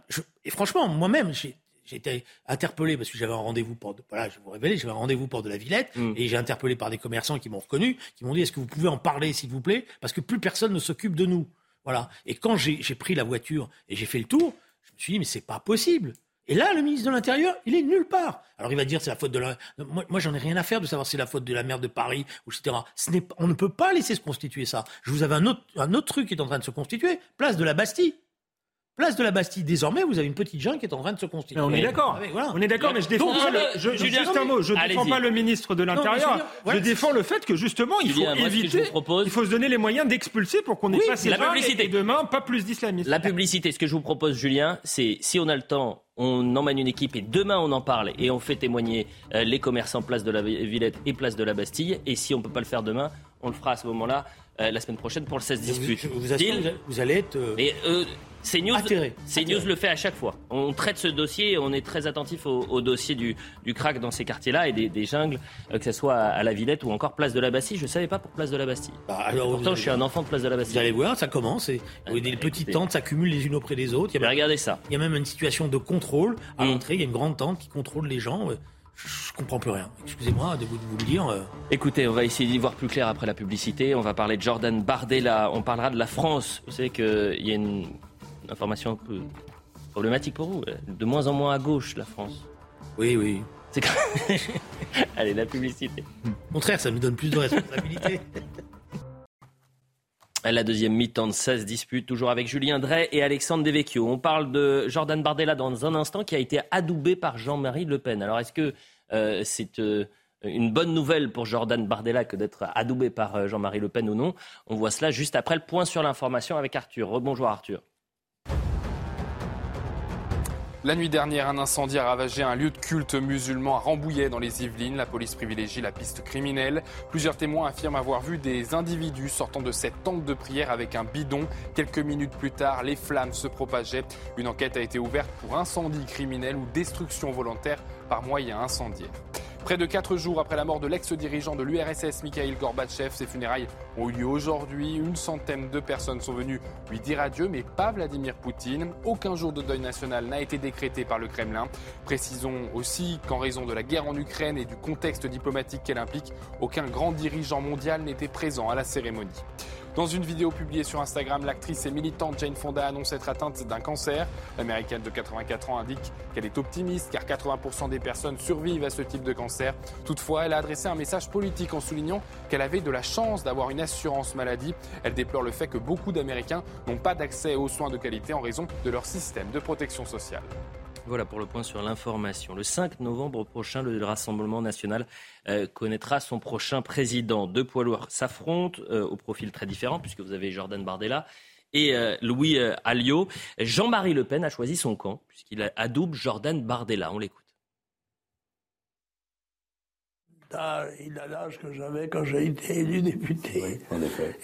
S2: et franchement, moi-même, j'ai j'ai été interpellé parce que j'avais un rendez-vous pour, voilà, je vais vous révéler, j'avais un rendez-vous pour de la Villette mm. et j'ai interpellé par des commerçants qui m'ont reconnu, qui m'ont dit est-ce que vous pouvez en parler s'il vous plaît? Parce que plus personne ne s'occupe de nous. Voilà. Et quand j'ai pris la voiture et j'ai fait le tour, je me suis dit mais c'est pas possible. Et là, le ministre de l'Intérieur, il est nulle part. Alors il va dire c'est la faute de la. Moi, moi j'en ai rien à faire de savoir si c'est la faute de la maire de Paris, etc. Ce n'est, on ne peut pas laisser se constituer ça. Je vous avais un autre, un autre truc qui est en train de se constituer, place de la Bastille. Place de la Bastille, désormais, vous avez une petite jungle qui est en train de se constituer.
S5: on est d'accord. Ah, on est d'accord, mais je défends pas le, je, juste un mot, je défends pas le ministre de l'Intérieur. je défends le fait que justement, il faut éviter, il faut se donner les moyens d'expulser pour qu'on ait pas ces la publicité. Et, demain, pas plus d'islamistes.
S1: La publicité, ce que je vous propose, Julien, c'est si on a le temps, on emmène une équipe et demain on en parle et on fait témoigner euh, les commerçants place de la Villette et place de la Bastille. Et si on peut pas le faire demain, on le fera à ce moment-là. Euh, la semaine prochaine pour le 16 dispute.
S2: Vous, vous, allez être. Euh,
S1: euh CNews, news le fait à chaque fois. On traite ce dossier, on est très attentif au, dossier du, du, crack dans ces quartiers-là et des, jungles, euh, que ce soit à, la Villette ou encore Place de la Bastille. Je ne savais pas pour Place de la Bastille. Bah, alors, Pourtant, je suis un enfant de Place de la Bastille.
S2: Vous allez voir, ça commence. Et, ah, des petites tentes s'accumulent les unes auprès des autres.
S1: Il y a regardez ça.
S2: Il y a même une situation de contrôle à mm. l'entrée. Il y a une grande tente qui contrôle les gens. Je comprends plus rien. Excusez-moi de vous, le dire. Euh.
S1: Écoutez, on va essayer d'y voir plus clair après la publicité. On va parler de Jordan Bardella. On parlera de la France. Vous savez qu'il y a une information un peu problématique pour vous. De moins en moins à gauche, la France.
S2: Oui, oui.
S1: C'est Allez, la publicité.
S2: Au contraire, ça nous donne plus de responsabilité.
S1: La deuxième mi-temps de 16 disputes, toujours avec Julien Drey et Alexandre Devecchio. On parle de Jordan Bardella dans un instant qui a été adoubé par Jean-Marie Le Pen. Alors est-ce que euh, c'est euh, une bonne nouvelle pour Jordan Bardella que d'être adoubé par euh, Jean-Marie Le Pen ou non On voit cela juste après le point sur l'information avec Arthur. Rebonjour Arthur.
S3: La nuit dernière, un incendie a ravagé un lieu de culte musulman à Rambouillet dans les Yvelines. La police privilégie la piste criminelle. Plusieurs témoins affirment avoir vu des individus sortant de cette tente de prière avec un bidon. Quelques minutes plus tard, les flammes se propageaient. Une enquête a été ouverte pour incendie criminel ou destruction volontaire par moyen incendiaire. Près de quatre jours après la mort de l'ex-dirigeant de l'URSS, Mikhail Gorbatchev, ses funérailles ont eu lieu aujourd'hui. Une centaine de personnes sont venues lui dire adieu, mais pas Vladimir Poutine. Aucun jour de deuil national n'a été décrété par le Kremlin. Précisons aussi qu'en raison de la guerre en Ukraine et du contexte diplomatique qu'elle implique, aucun grand dirigeant mondial n'était présent à la cérémonie. Dans une vidéo publiée sur Instagram, l'actrice et militante Jane Fonda annonce être atteinte d'un cancer. L'américaine de 84 ans indique qu'elle est optimiste car 80% des personnes survivent à ce type de cancer. Toutefois, elle a adressé un message politique en soulignant qu'elle avait de la chance d'avoir une assurance maladie. Elle déplore le fait que beaucoup d'Américains n'ont pas d'accès aux soins de qualité en raison de leur système de protection sociale.
S1: Voilà pour le point sur l'information. Le 5 novembre prochain, le Rassemblement national euh, connaîtra son prochain président. Deux poids lourds s'affrontent euh, au profil très différent, puisque vous avez Jordan Bardella et euh, Louis Alliot. Jean-Marie Le Pen a choisi son camp, puisqu'il adoube Jordan Bardella. On l'écoute.
S12: il a l'âge que j'avais quand j'ai été élu député.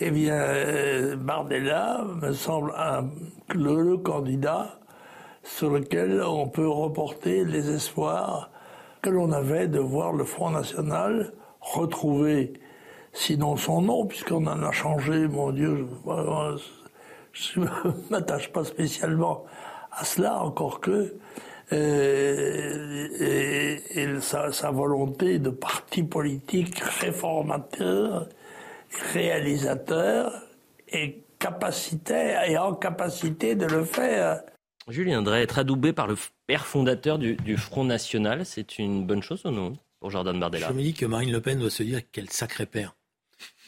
S12: Eh bien, Bardella me semble un, le candidat sur lequel on peut reporter les espoirs que l'on avait de voir le Front National retrouver, sinon son nom, puisqu'on en a changé, mon Dieu, je ne m'attache pas spécialement à cela, encore que, euh, sa, sa, volonté de parti politique réformateur, réalisateur, et capacité, et en capacité de le faire.
S1: Julien Drey, être adoubé par le père fondateur du, Front National, c'est une bonne chose ou non pour Jordan Bardella?
S2: Je me dis que Marine Le Pen doit se dire quel sacré père.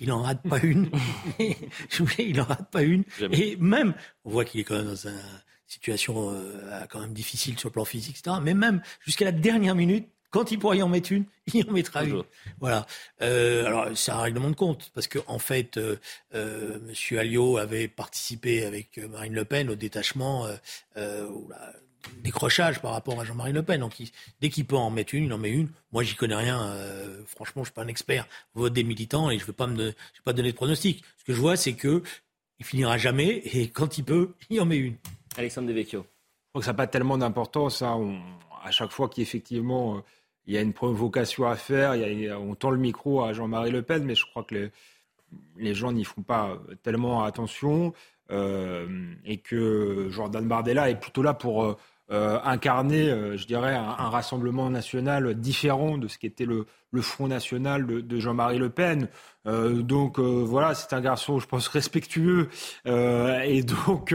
S2: Il n'en rate pas une. Il n'en rate pas une. Et même, on voit qu'il est quand même dans une situation euh, quand même difficile sur le plan physique, etc. Mais même jusqu'à la dernière minute, quand il pourra y en mettre une, il en mettra une. Voilà. Euh, alors c'est un règlement de compte parce que en fait, euh, euh, Monsieur Alliot avait participé avec Marine Le Pen au détachement la décrochage par rapport à Jean-Marie Le Pen. Donc dès qu'il peut en mettre une, il en met une. Moi, j'y connais rien. franchement, je suis pas un expert. Vote des militants et je ne vais pas me, je vais pas donner de pronostic. Ce que je vois, c'est que il finira jamais et quand il peut, il en met une.
S1: Alexandre Devecchio.
S5: Je crois que ça n'a pas tellement d'importance. Hein. à chaque fois qu'effectivement il y a une provocation à faire. on tend le micro à Jean-Marie Le Pen, mais je crois que les, gens n'y font pas tellement attention. Euh, et que Jordan Bardella est plutôt là pour euh, euh, incarner, je dirais, un, rassemblement national différent de ce qu'était le, le Front National de, Jean-Marie Le Pen. donc voilà, c'est un garçon, je pense, respectueux et donc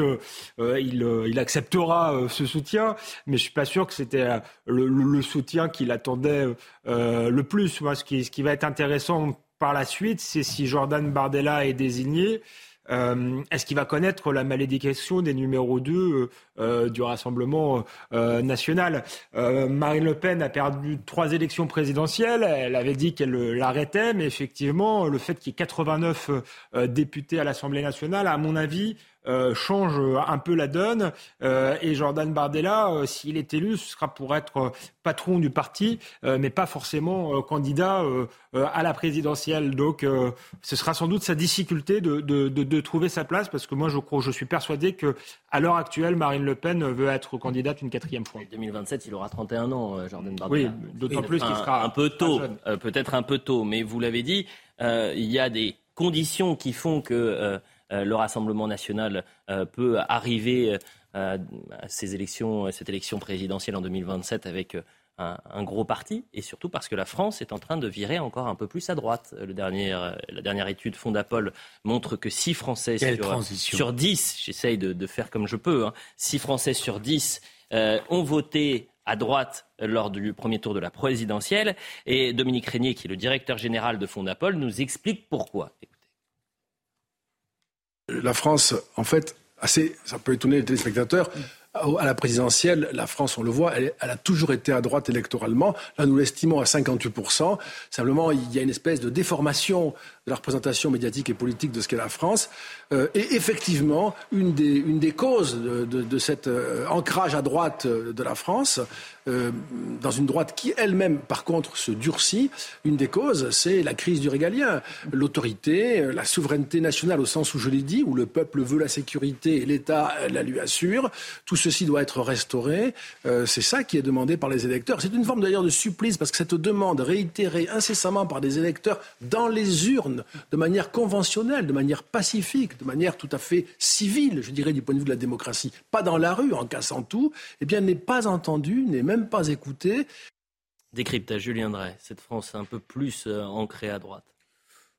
S5: il, acceptera ce soutien. Mais je suis pas sûr que c'était le, soutien qu'il attendait le plus. Moi, ce qui, ce qui va être intéressant par la suite, c'est si Jordan Bardella est désigné. Euh, est-ce qu'il va connaître la malédiction des numéros 2 euh, euh, du Rassemblement national? Marine Le Pen a perdu trois élections présidentielles. Elle avait dit qu'elle l'arrêtait, mais effectivement, le fait qu'il y ait 89 députés à l'Assemblée nationale, à mon avis, change un peu la donne. Euh, et Jordan Bardella, euh, s'il est élu, ce sera pour être patron du parti, mais pas forcément candidat à la présidentielle. Donc, ce sera sans doute sa difficulté de, de, de, trouver sa place, parce que moi, je, crois, je suis persuadé que à l'heure actuelle, Marine Le Pen veut être candidate une quatrième fois. En
S1: 2027, il aura 31 ans, Jordan Bardella.
S5: Oui, d'autant plus qu'il sera
S1: un peu tôt, peut-être un peu tôt, mais vous l'avez dit, il y a des conditions qui font que euh, le Rassemblement national euh, peut arriver euh, à ces élections, cette élection présidentielle en 2027 avec un, gros parti, et surtout parce que la France est en train de virer encore un peu plus à droite. la dernière étude Fondapol montre que 6 Français sur, 10, j'essaye de, faire comme je peux, 6 hein, Français sur 10 ont voté à droite lors du premier tour de la présidentielle. Et Dominique Régnier, qui est le directeur général de Fondapol, nous explique pourquoi
S13: la France, en fait, assez, ça peut étonner les téléspectateurs, à la présidentielle, la France, on le voit, elle, a toujours été à droite électoralement. Là, nous l'estimons à 58%. Simplement, il y a une espèce de déformation de la représentation médiatique et politique de ce qu'est la France. Euh, et effectivement, une des, causes de, cet euh, ancrage à droite de la France, euh, dans une droite qui elle-même, par contre, se durcit, une des causes, c'est la crise du régalien. L'autorité, la souveraineté nationale au sens où je l'ai dit, où le peuple veut la sécurité et l'État la lui assure. Ceci doit être restauré. Euh, c'est ça qui est demandé par les électeurs. C'est une forme d'ailleurs de supplice parce que cette demande réitérée incessamment par des électeurs dans les urnes, de manière conventionnelle, de manière pacifique, de manière tout à fait civile, je dirais, du point de vue de la démocratie, pas dans la rue en cassant tout, eh bien, n'est pas entendue, n'est même pas écoutée.
S1: Décrypte à Julien Drey, cette France un peu plus euh, ancrée à droite.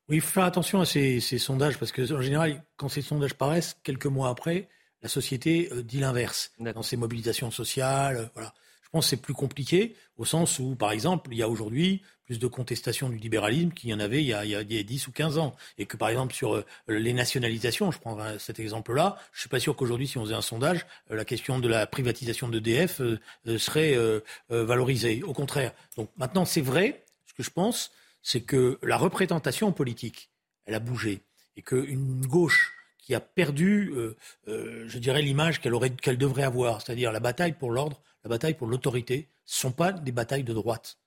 S2: Oui, il faut faire attention à ces, ces sondages parce que en général, quand ces sondages paraissent, quelques mois après, la société euh, dit l'inverse dans ses mobilisations sociales. Euh, voilà. Je pense que c'est plus compliqué au sens où, par exemple, il y a aujourd'hui plus de contestation du libéralisme qu'il y en avait il y, a, il, y a, 10 ou 15 ans. Et que, par exemple, sur euh, les nationalisations, je prends cet exemple-là, je ne suis pas sûr qu'aujourd'hui, si on faisait un sondage, la question de la privatisation d'EDF serait valorisée. Au contraire. Donc maintenant, c'est vrai, ce que je pense, c'est que la représentation politique, elle a bougé. Et qu'une gauche qui a perdu, euh, euh, je dirais, l'image qu'elle devrait avoir. C'est-à-dire la bataille pour l'ordre, la bataille pour l'autorité, ce sont pas des batailles de droite.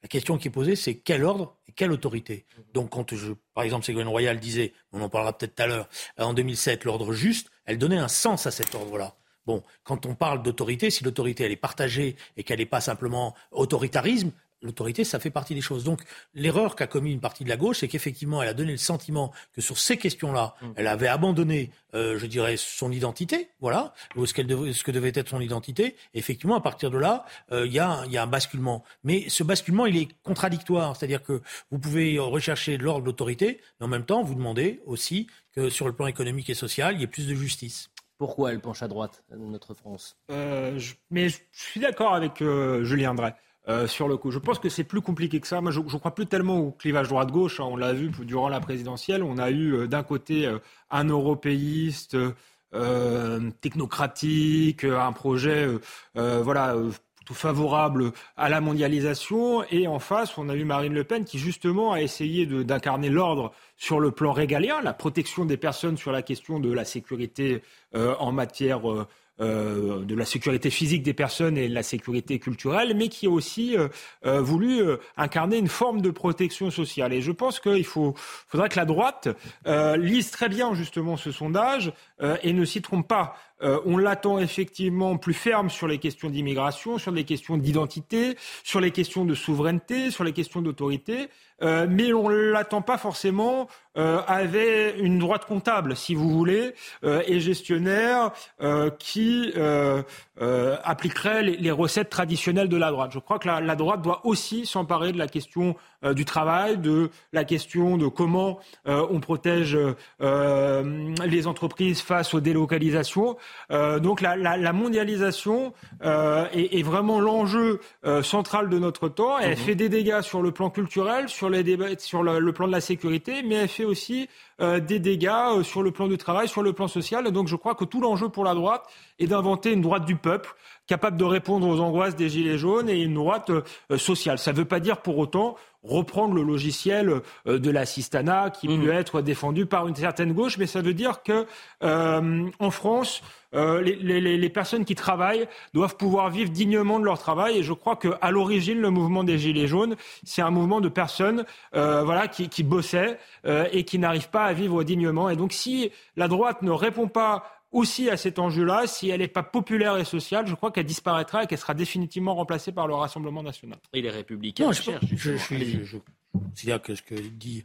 S2: La question qui est posée, c'est quel ordre et quelle autorité. Donc, quand je, par exemple, Ségolène Royal disait, on en parlera peut-être tout à l'heure, euh, en 2007, l'ordre juste, elle donnait un sens à cet ordre-là. Bon, quand on parle d'autorité, si l'autorité elle est partagée et qu'elle n'est pas simplement autoritarisme, l'autorité, ça fait partie des choses. Donc, l'erreur qu'a commis une partie de la gauche, c'est qu'effectivement, elle a donné le sentiment que sur ces questions-là, mm. elle avait abandonné, euh, je dirais, son identité, voilà, ou ce, devait, ce que devait être son identité. Et effectivement, à partir de là, euh, il y, a, y, a, un basculement. Mais ce basculement, il est contradictoire. C'est-à-dire que vous pouvez rechercher de l'ordre de l'autorité, mais en même temps, vous demandez aussi que sur le plan économique et social, il y ait plus de justice.
S1: Pourquoi elle penche à droite, notre France?
S5: Euh, je, Mais je suis d'accord avec Julien Drey. Euh, sur le coup. Je pense que c'est plus compliqué que ça. Moi, je ne crois plus tellement au clivage droite-gauche. Hein. On l'a vu durant la présidentielle. On a eu euh, d'un côté euh, un européiste technocratique, un projet voilà, tout favorable à la mondialisation. Et en face, on a eu Marine Le Pen qui, justement, a essayé d'incarner l'ordre sur le plan régalien, la protection des personnes sur la question de la sécurité en matière euh, de la sécurité physique des personnes et de la sécurité culturelle, mais qui a aussi euh, euh, voulu incarner une forme de protection sociale. Et je pense qu'il faut, faudrait que la droite lise très bien justement ce sondage et ne s'y trompe pas. On l'attend effectivement plus ferme sur les questions d'immigration, sur les questions d'identité, sur les questions de souveraineté, sur les questions d'autorité. Euh, mais on ne l'attend pas forcément euh, avec une droite comptable, si vous voulez, euh, et gestionnaire qui appliquerait les, recettes traditionnelles de la droite. Je crois que la droite doit aussi s'emparer de la question du travail, de la question de comment on protège les entreprises face aux délocalisations. Donc la, la, la mondialisation est, est, vraiment l'enjeu central de notre temps. Elle mmh. fait des dégâts sur le plan culturel, sur les débats sur le, plan de la sécurité, mais elle fait aussi euh, des dégâts euh, sur le plan du travail, sur le plan social. donc je crois que tout l'enjeu pour la droite est d'inventer une droite du peuple capable de répondre aux angoisses des gilets jaunes et une droite euh, sociale. Ça ne veut pas dire pour autant reprendre le logiciel de l'assistanat qui mmh. peut être défendu par une certaine gauche, mais ça veut dire que en France, euh, les, personnes qui travaillent doivent pouvoir vivre dignement de leur travail. Et je crois qu'à l'origine, le mouvement des Gilets jaunes, c'est un mouvement de personnes euh, voilà, qui, qui bossaient euh, et qui n'arrivent pas à vivre dignement. Et donc si la droite ne répond pas aussi à cet enjeu-là, si elle n'est pas populaire et sociale, je crois qu'elle disparaîtra et qu'elle sera définitivement remplacée par le Rassemblement national.
S1: Et les républicains
S2: je, je, je, C'est-à-dire que ce que dit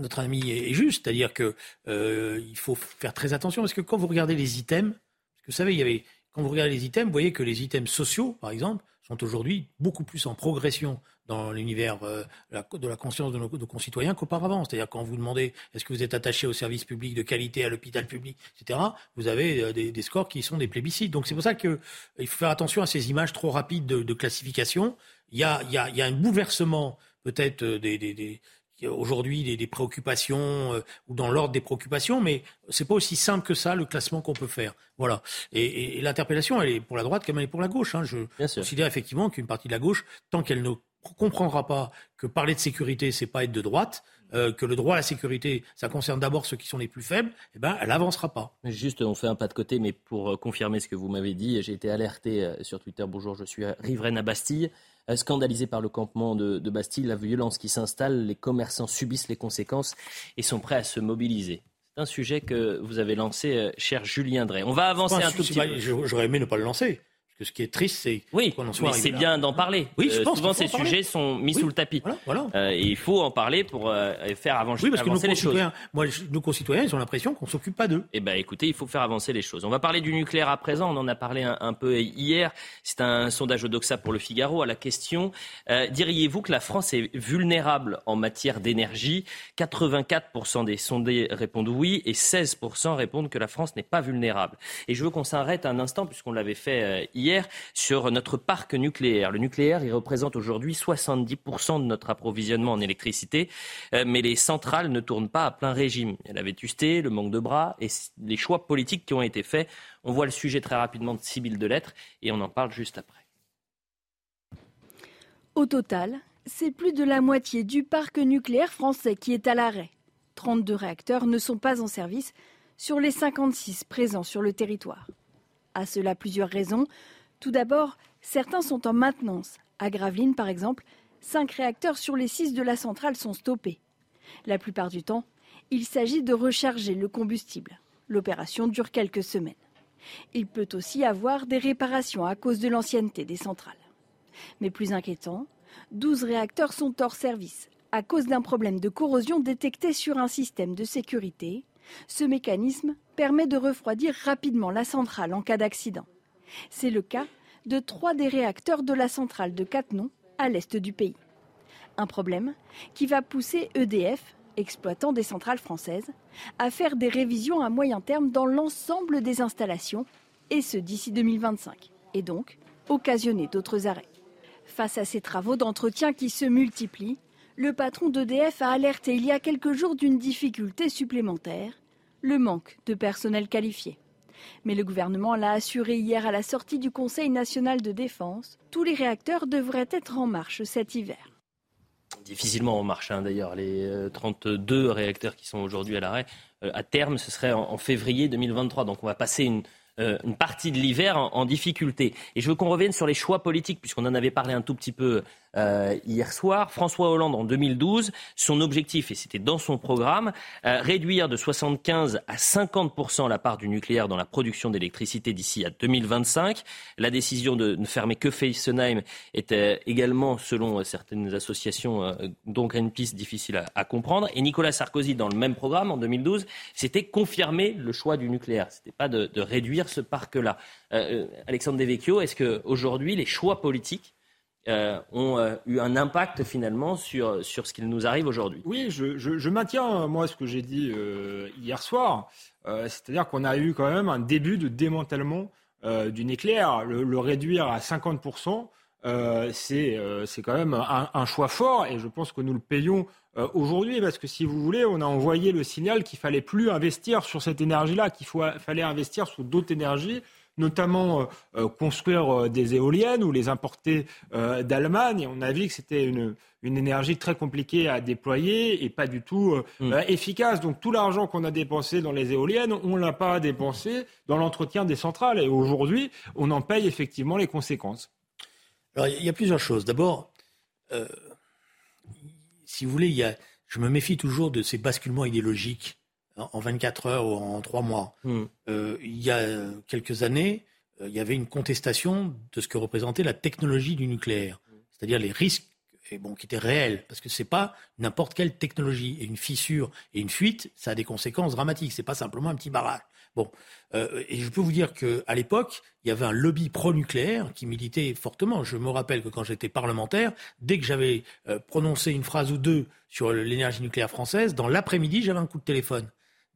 S2: notre ami est juste, c'est-à-dire que euh, il faut faire très attention parce que quand vous regardez les items, parce que vous savez, il y avait quand vous regardez les items, vous voyez que les items sociaux, par exemple, sont aujourd'hui beaucoup plus en progression dans l'univers euh, de la conscience de nos, concitoyens qu'auparavant. C'est-à-dire quand vous demandez est-ce que vous êtes attaché au service public de qualité, à l'hôpital public, etc., vous avez euh, des, scores qui sont des plébiscites. Donc c'est pour ça qu'il faut faire attention à ces images trop rapides de, classification. Il y, a, un bouleversement peut-être des, aujourd'hui des, des, préoccupations euh, ou dans l'ordre des préoccupations, mais c'est pas aussi simple que ça le classement qu'on peut faire. Voilà. Et, et, l'interpellation, elle est pour la droite comme elle est pour la gauche. Hein. Je considère effectivement qu'une partie de la gauche, tant qu'elle ne comprendra pas que parler de sécurité, c'est pas être de droite, euh, que le droit à la sécurité, ça concerne d'abord ceux qui sont les plus faibles, eh ben, elle n'avancera pas.
S1: Juste, on fait un pas de côté, mais pour euh, confirmer ce que vous m'avez dit, j'ai été alerté sur Twitter, bonjour, je suis riveraine à Bastille, scandalisé par le campement de, de Bastille, la violence qui s'installe, les commerçants subissent les conséquences et sont prêts à se mobiliser. C'est un sujet que vous avez lancé, cher Julien Drey. On va avancer un, tout petit peu.
S2: J'aurais aimé ne pas le lancer ce qui est triste, c'est
S1: oui, qu'on en soit. Mais c'est bien d'en parler.
S2: Oui, je euh, pense
S1: souvent ces sujets sont mis sous le tapis. Voilà, euh, et il faut en parler pour euh, faire avancer,
S2: oui, parce
S1: que nos
S2: les
S1: choses.
S2: Moi, nos concitoyens, ils ont l'impression qu'on s'occupe pas d'eux.
S1: Eh ben, écoutez, il faut faire avancer les choses. On va parler du nucléaire à présent. On en a parlé un, peu hier. C'est un sondage Odoxa pour le Figaro à la question diriez-vous que la France est vulnérable en matière d'énergie? 84% des sondés répondent oui et 16% répondent que la France n'est pas vulnérable. Et je veux qu'on s'arrête un instant puisqu'on l'avait fait hier sur notre parc nucléaire. Le nucléaire, il représente aujourd'hui 70% de notre approvisionnement en électricité, euh, mais les centrales ne tournent pas à plein régime. La vétusté, le manque de bras et les choix politiques qui ont été faits. On voit le sujet très rapidement de Sibylle de Lettres et on en parle juste après.
S14: Au total, c'est plus de la moitié du parc nucléaire français qui est à l'arrêt. 32 réacteurs ne sont pas en service sur les 56 présents sur le territoire. À cela plusieurs raisons. Tout d'abord, certains sont en maintenance. À Gravelines, par exemple, cinq réacteurs sur les six de la centrale sont stoppés. La plupart du temps, il s'agit de recharger le combustible. L'opération dure quelques semaines. Il peut aussi avoir des réparations à cause de l'ancienneté des centrales. Mais plus inquiétant, 12 réacteurs sont hors service à cause d'un problème de corrosion détecté sur un système de sécurité. Ce mécanisme permet de refroidir rapidement la centrale en cas d'accident. C'est le cas de trois des réacteurs de la centrale de Cattenom, à l'est du pays. Un problème qui va pousser EDF, exploitant des centrales françaises, à faire des révisions à moyen terme dans l'ensemble des installations, et ce d'ici 2025, et donc occasionner d'autres arrêts. Face à ces travaux d'entretien qui se multiplient, le patron d'EDF a alerté il y a quelques jours d'une difficulté supplémentaire, le manque de personnel qualifié. Mais le gouvernement l'a assuré hier à la sortie du Conseil national de défense. Tous les réacteurs devraient être en marche cet hiver.
S1: Difficilement en marche, hein, d'ailleurs. Les 32 euh, réacteurs qui sont aujourd'hui à l'arrêt, euh, à terme, ce serait en, février 2023. Donc on va passer une, euh, partie de l'hiver en, difficulté. Et je veux qu'on revienne sur les choix politiques, puisqu'on en avait parlé un tout petit peu euh, hier soir. François Hollande, en 2012, son objectif, et c'était dans son programme, euh, réduire de 75 à 50 la part du nucléaire dans la production d'électricité d'ici à 2025. La décision de ne fermer que Fessenheim était également, selon certaines associations, euh, dont Greenpeace, difficile à, comprendre. Et Nicolas Sarkozy, dans le même programme, en 2012, c'était confirmer le choix du nucléaire. C'était pas de, réduire ce parc-là. Euh, Alexandre Devecchio, est-ce qu'aujourd'hui, les choix politiques euh, ont euh, eu un impact finalement sur, sur ce qu'il nous arrive aujourd'hui.
S5: Oui, je, je, maintiens moi ce que j'ai dit euh, hier soir, c'est-à-dire qu'on a eu quand même un début de démantèlement du nucléaire. Le, réduire à 50%, c'est c'est quand même un, un, choix fort et je pense que nous le payons aujourd'hui parce que si vous voulez, on a envoyé le signal qu'il fallait plus investir sur cette énergie-là, qu'il fallait investir sur d'autres énergies notamment euh, euh, construire euh, des éoliennes ou les importer d'Allemagne. On a vu que c'était une, énergie très compliquée à déployer et pas du tout mm. efficace. Donc tout l'argent qu'on a dépensé dans les éoliennes, on ne l'a pas dépensé dans l'entretien des centrales. Et aujourd'hui, on en paye effectivement les conséquences.
S2: Alors il y a plusieurs choses. D'abord, si vous voulez, il y a, je me méfie toujours de ces basculements idéologiques en 24 heures ou en 3 mois. Hmm. Euh, il y a quelques années, euh, il y avait une contestation de ce que représentait la technologie du nucléaire, c'est-à-dire les risques et bon, qui étaient réels, parce que c'est pas n'importe quelle technologie. Et une fissure et une fuite, ça a des conséquences dramatiques. C'est pas simplement un petit barrage. Bon, euh, et je peux vous dire qu'à l'époque, il y avait un lobby pro-nucléaire qui militait fortement. Je me rappelle que quand j'étais parlementaire, dès que j'avais prononcé une phrase ou deux sur l'énergie nucléaire française, dans l'après-midi, j'avais un coup de téléphone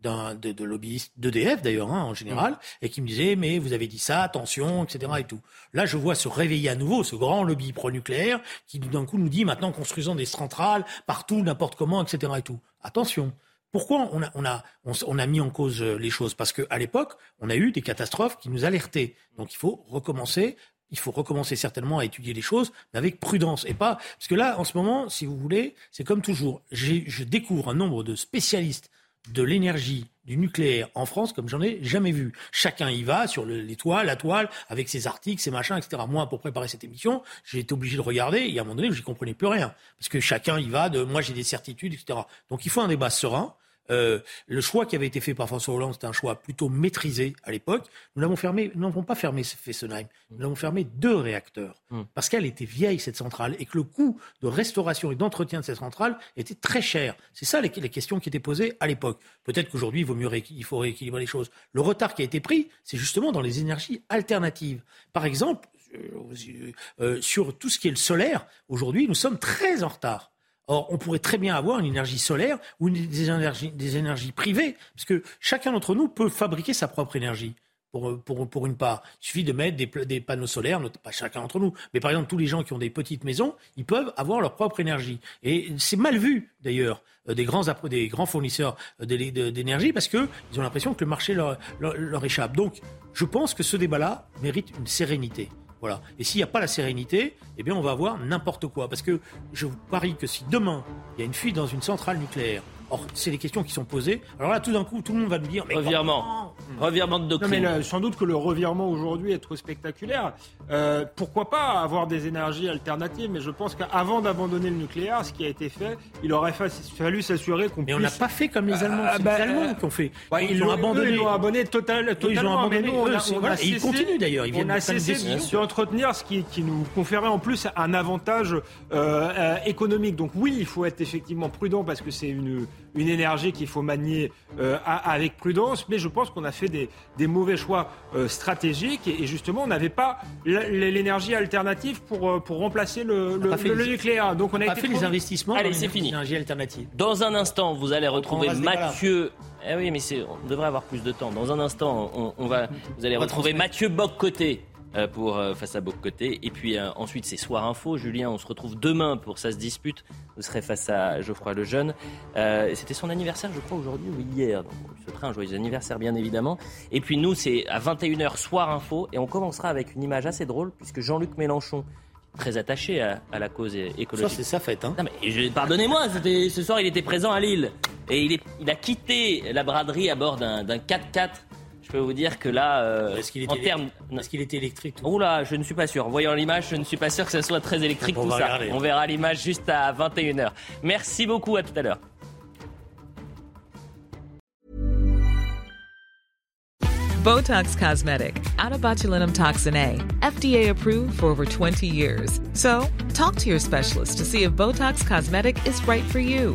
S2: de, de lobbyistes d'EDF d'ailleurs hein, en général
S5: Mmh.
S2: et qui me disaient mais vous avez dit ça attention etc et tout là je vois se réveiller à nouveau ce grand lobby pro-nucléaire qui d'un coup nous dit maintenant construisons des centrales partout n'importe comment etc et tout attention pourquoi on a, on, a, on, a mis en cause euh, les choses? Parce qu'à l'époque, on a eu des catastrophes qui nous alertaient. Donc il faut recommencer. Il faut recommencer certainement à étudier les choses, mais avec prudence. Et pas. Parce que là, en ce moment, si vous voulez, c'est comme toujours. Je découvre un nombre de spécialistes de l'énergie, du nucléaire en France comme j'en ai jamais vu. Chacun y va sur le- les toiles, la toile, avec ses articles, ses machins, etc. Moi, pour préparer cette émission, j'ai été obligé de regarder et à un moment donné, je n'y comprenais plus rien. Parce que chacun y va de moi, j'ai des certitudes, etc. Donc il faut un débat serein. Euh, le choix qui avait été fait par François Hollande, c'était un choix plutôt maîtrisé à l'époque. Nous l'avons fermé, nous n'avons pas fermé Fessenheim, nous l'avons fermé deux réacteurs parce qu'elle était vieille cette centrale et que le coût de restauration et d'entretien de cette centrale était très cher. C'est ça les, les questions qui étaient posées à l'époque. Peut-être qu'aujourd'hui il vaut mieux il faut rééquilibrer les choses. Le retard qui a été pris, c'est justement dans les énergies alternatives. Par exemple, euh, euh, sur tout ce qui est le solaire, aujourd'hui nous sommes très en retard. Or, on pourrait très bien avoir une énergie solaire ou une- des, énergies, des énergies privées, parce que chacun d'entre nous peut fabriquer sa propre énergie. Pour, une part, il suffit de mettre des, panneaux solaires, pas chacun d'entre nous, mais par exemple tous les gens qui ont des petites maisons, ils peuvent avoir leur propre énergie. Et c'est mal vu d'ailleurs euh, des grands des grands fournisseurs euh, d'énergie parce que ils ont l'impression que le marché leur échappe. Donc, je pense que ce débat-là mérite une sérénité. Voilà. Et s'il n'y a pas la sérénité, eh bien, on va avoir n'importe quoi. Parce que je vous parie que si demain, il y a une fuite dans une centrale nucléaire, or, c'est les questions qui sont posées, alors là, tout d'un coup, tout le monde va nous dire, mais
S1: Revirement. Revirement de
S5: Non, mais
S1: doctrine.
S5: le- sans doute que le revirement aujourd'hui est trop spectaculaire. Euh, pourquoi pas avoir des énergies alternatives Mais je pense qu'avant d'abandonner le nucléaire, ce qui a été fait, il aurait fa- fallu s'assurer qu'on
S2: Mais
S5: puisse.
S2: on n'a pas fait comme les Allemands.
S5: Ah, bah,
S2: les Allemands
S5: euh,
S2: qui ont fait. Ils l'ont abandonné.
S5: Ils l'ont abandonné total,
S2: Eux, ils
S5: totalement. mais
S2: abandonné.
S5: nous, on a, on
S2: voilà, ils continuent, d'ailleurs, ils
S5: on a cessé d'entretenir ce qui, qui nous conférait en plus un avantage euh, euh, économique. Donc oui, il faut être effectivement prudent parce que c'est une, une énergie qu'il faut manier euh, à- avec prudence. Mais je pense qu'on a fait des, des mauvais choix euh, stratégiques et, et justement on n'avait pas l'énergie alternative pour, euh, pour remplacer le, le-
S2: pas fait
S5: le-
S2: les-
S5: le nucléaire. Donc on a,
S2: a
S5: été
S2: fait
S5: trop-
S2: les investissements
S1: Allez,
S2: dans
S1: c'est
S2: les
S1: fini.
S2: énergies alternatives.
S1: Dans un instant, vous allez retrouver. Mathieu. Eh oui, mais c'est, on devrait avoir plus de temps. Dans un instant, on, on va, vous allez retrouver. Mathieu Bock-Côté pour euh, face à Bock-Côté. Et puis euh, ensuite, c'est Soir Info. Julien, on se retrouve demain pour Ça se dispute. Vous serez face à Geoffroy Lejeune. Euh, c'était son anniversaire, je crois, aujourd'hui ou hier. Donc, on lui un joyeux anniversaire, bien évidemment. Et puis nous, c'est à 21h, Soir Info. Et on commencera avec une image assez drôle, puisque Jean-Luc Mélenchon, très attaché à, à la cause é-
S2: Ça,
S1: écologique.
S2: c'est sa fête. Hein.
S1: Pardonnez-moi, ce soir il était présent à Lille et il, est- il a quitté la braderie à bord d'un d'un 4x4. Je peux vous dire que là, euh,
S2: Est-ce qu'il
S1: en
S2: était,
S1: termes,
S2: est-ce qu'il était électrique tout
S1: Oula, je ne suis pas sûr. En voyant l'image, je ne suis pas sûr que ce soit très électrique
S2: On
S1: tout ça.
S2: regarder.
S1: On verra l'image juste à 21h. Merci beaucoup, à tout à l'heure.
S15: Botox Cosmetic, out of botulinum toxin A, FDA approved for over 20 years. So, talk to your specialist to see if Botox Cosmetic is right for you.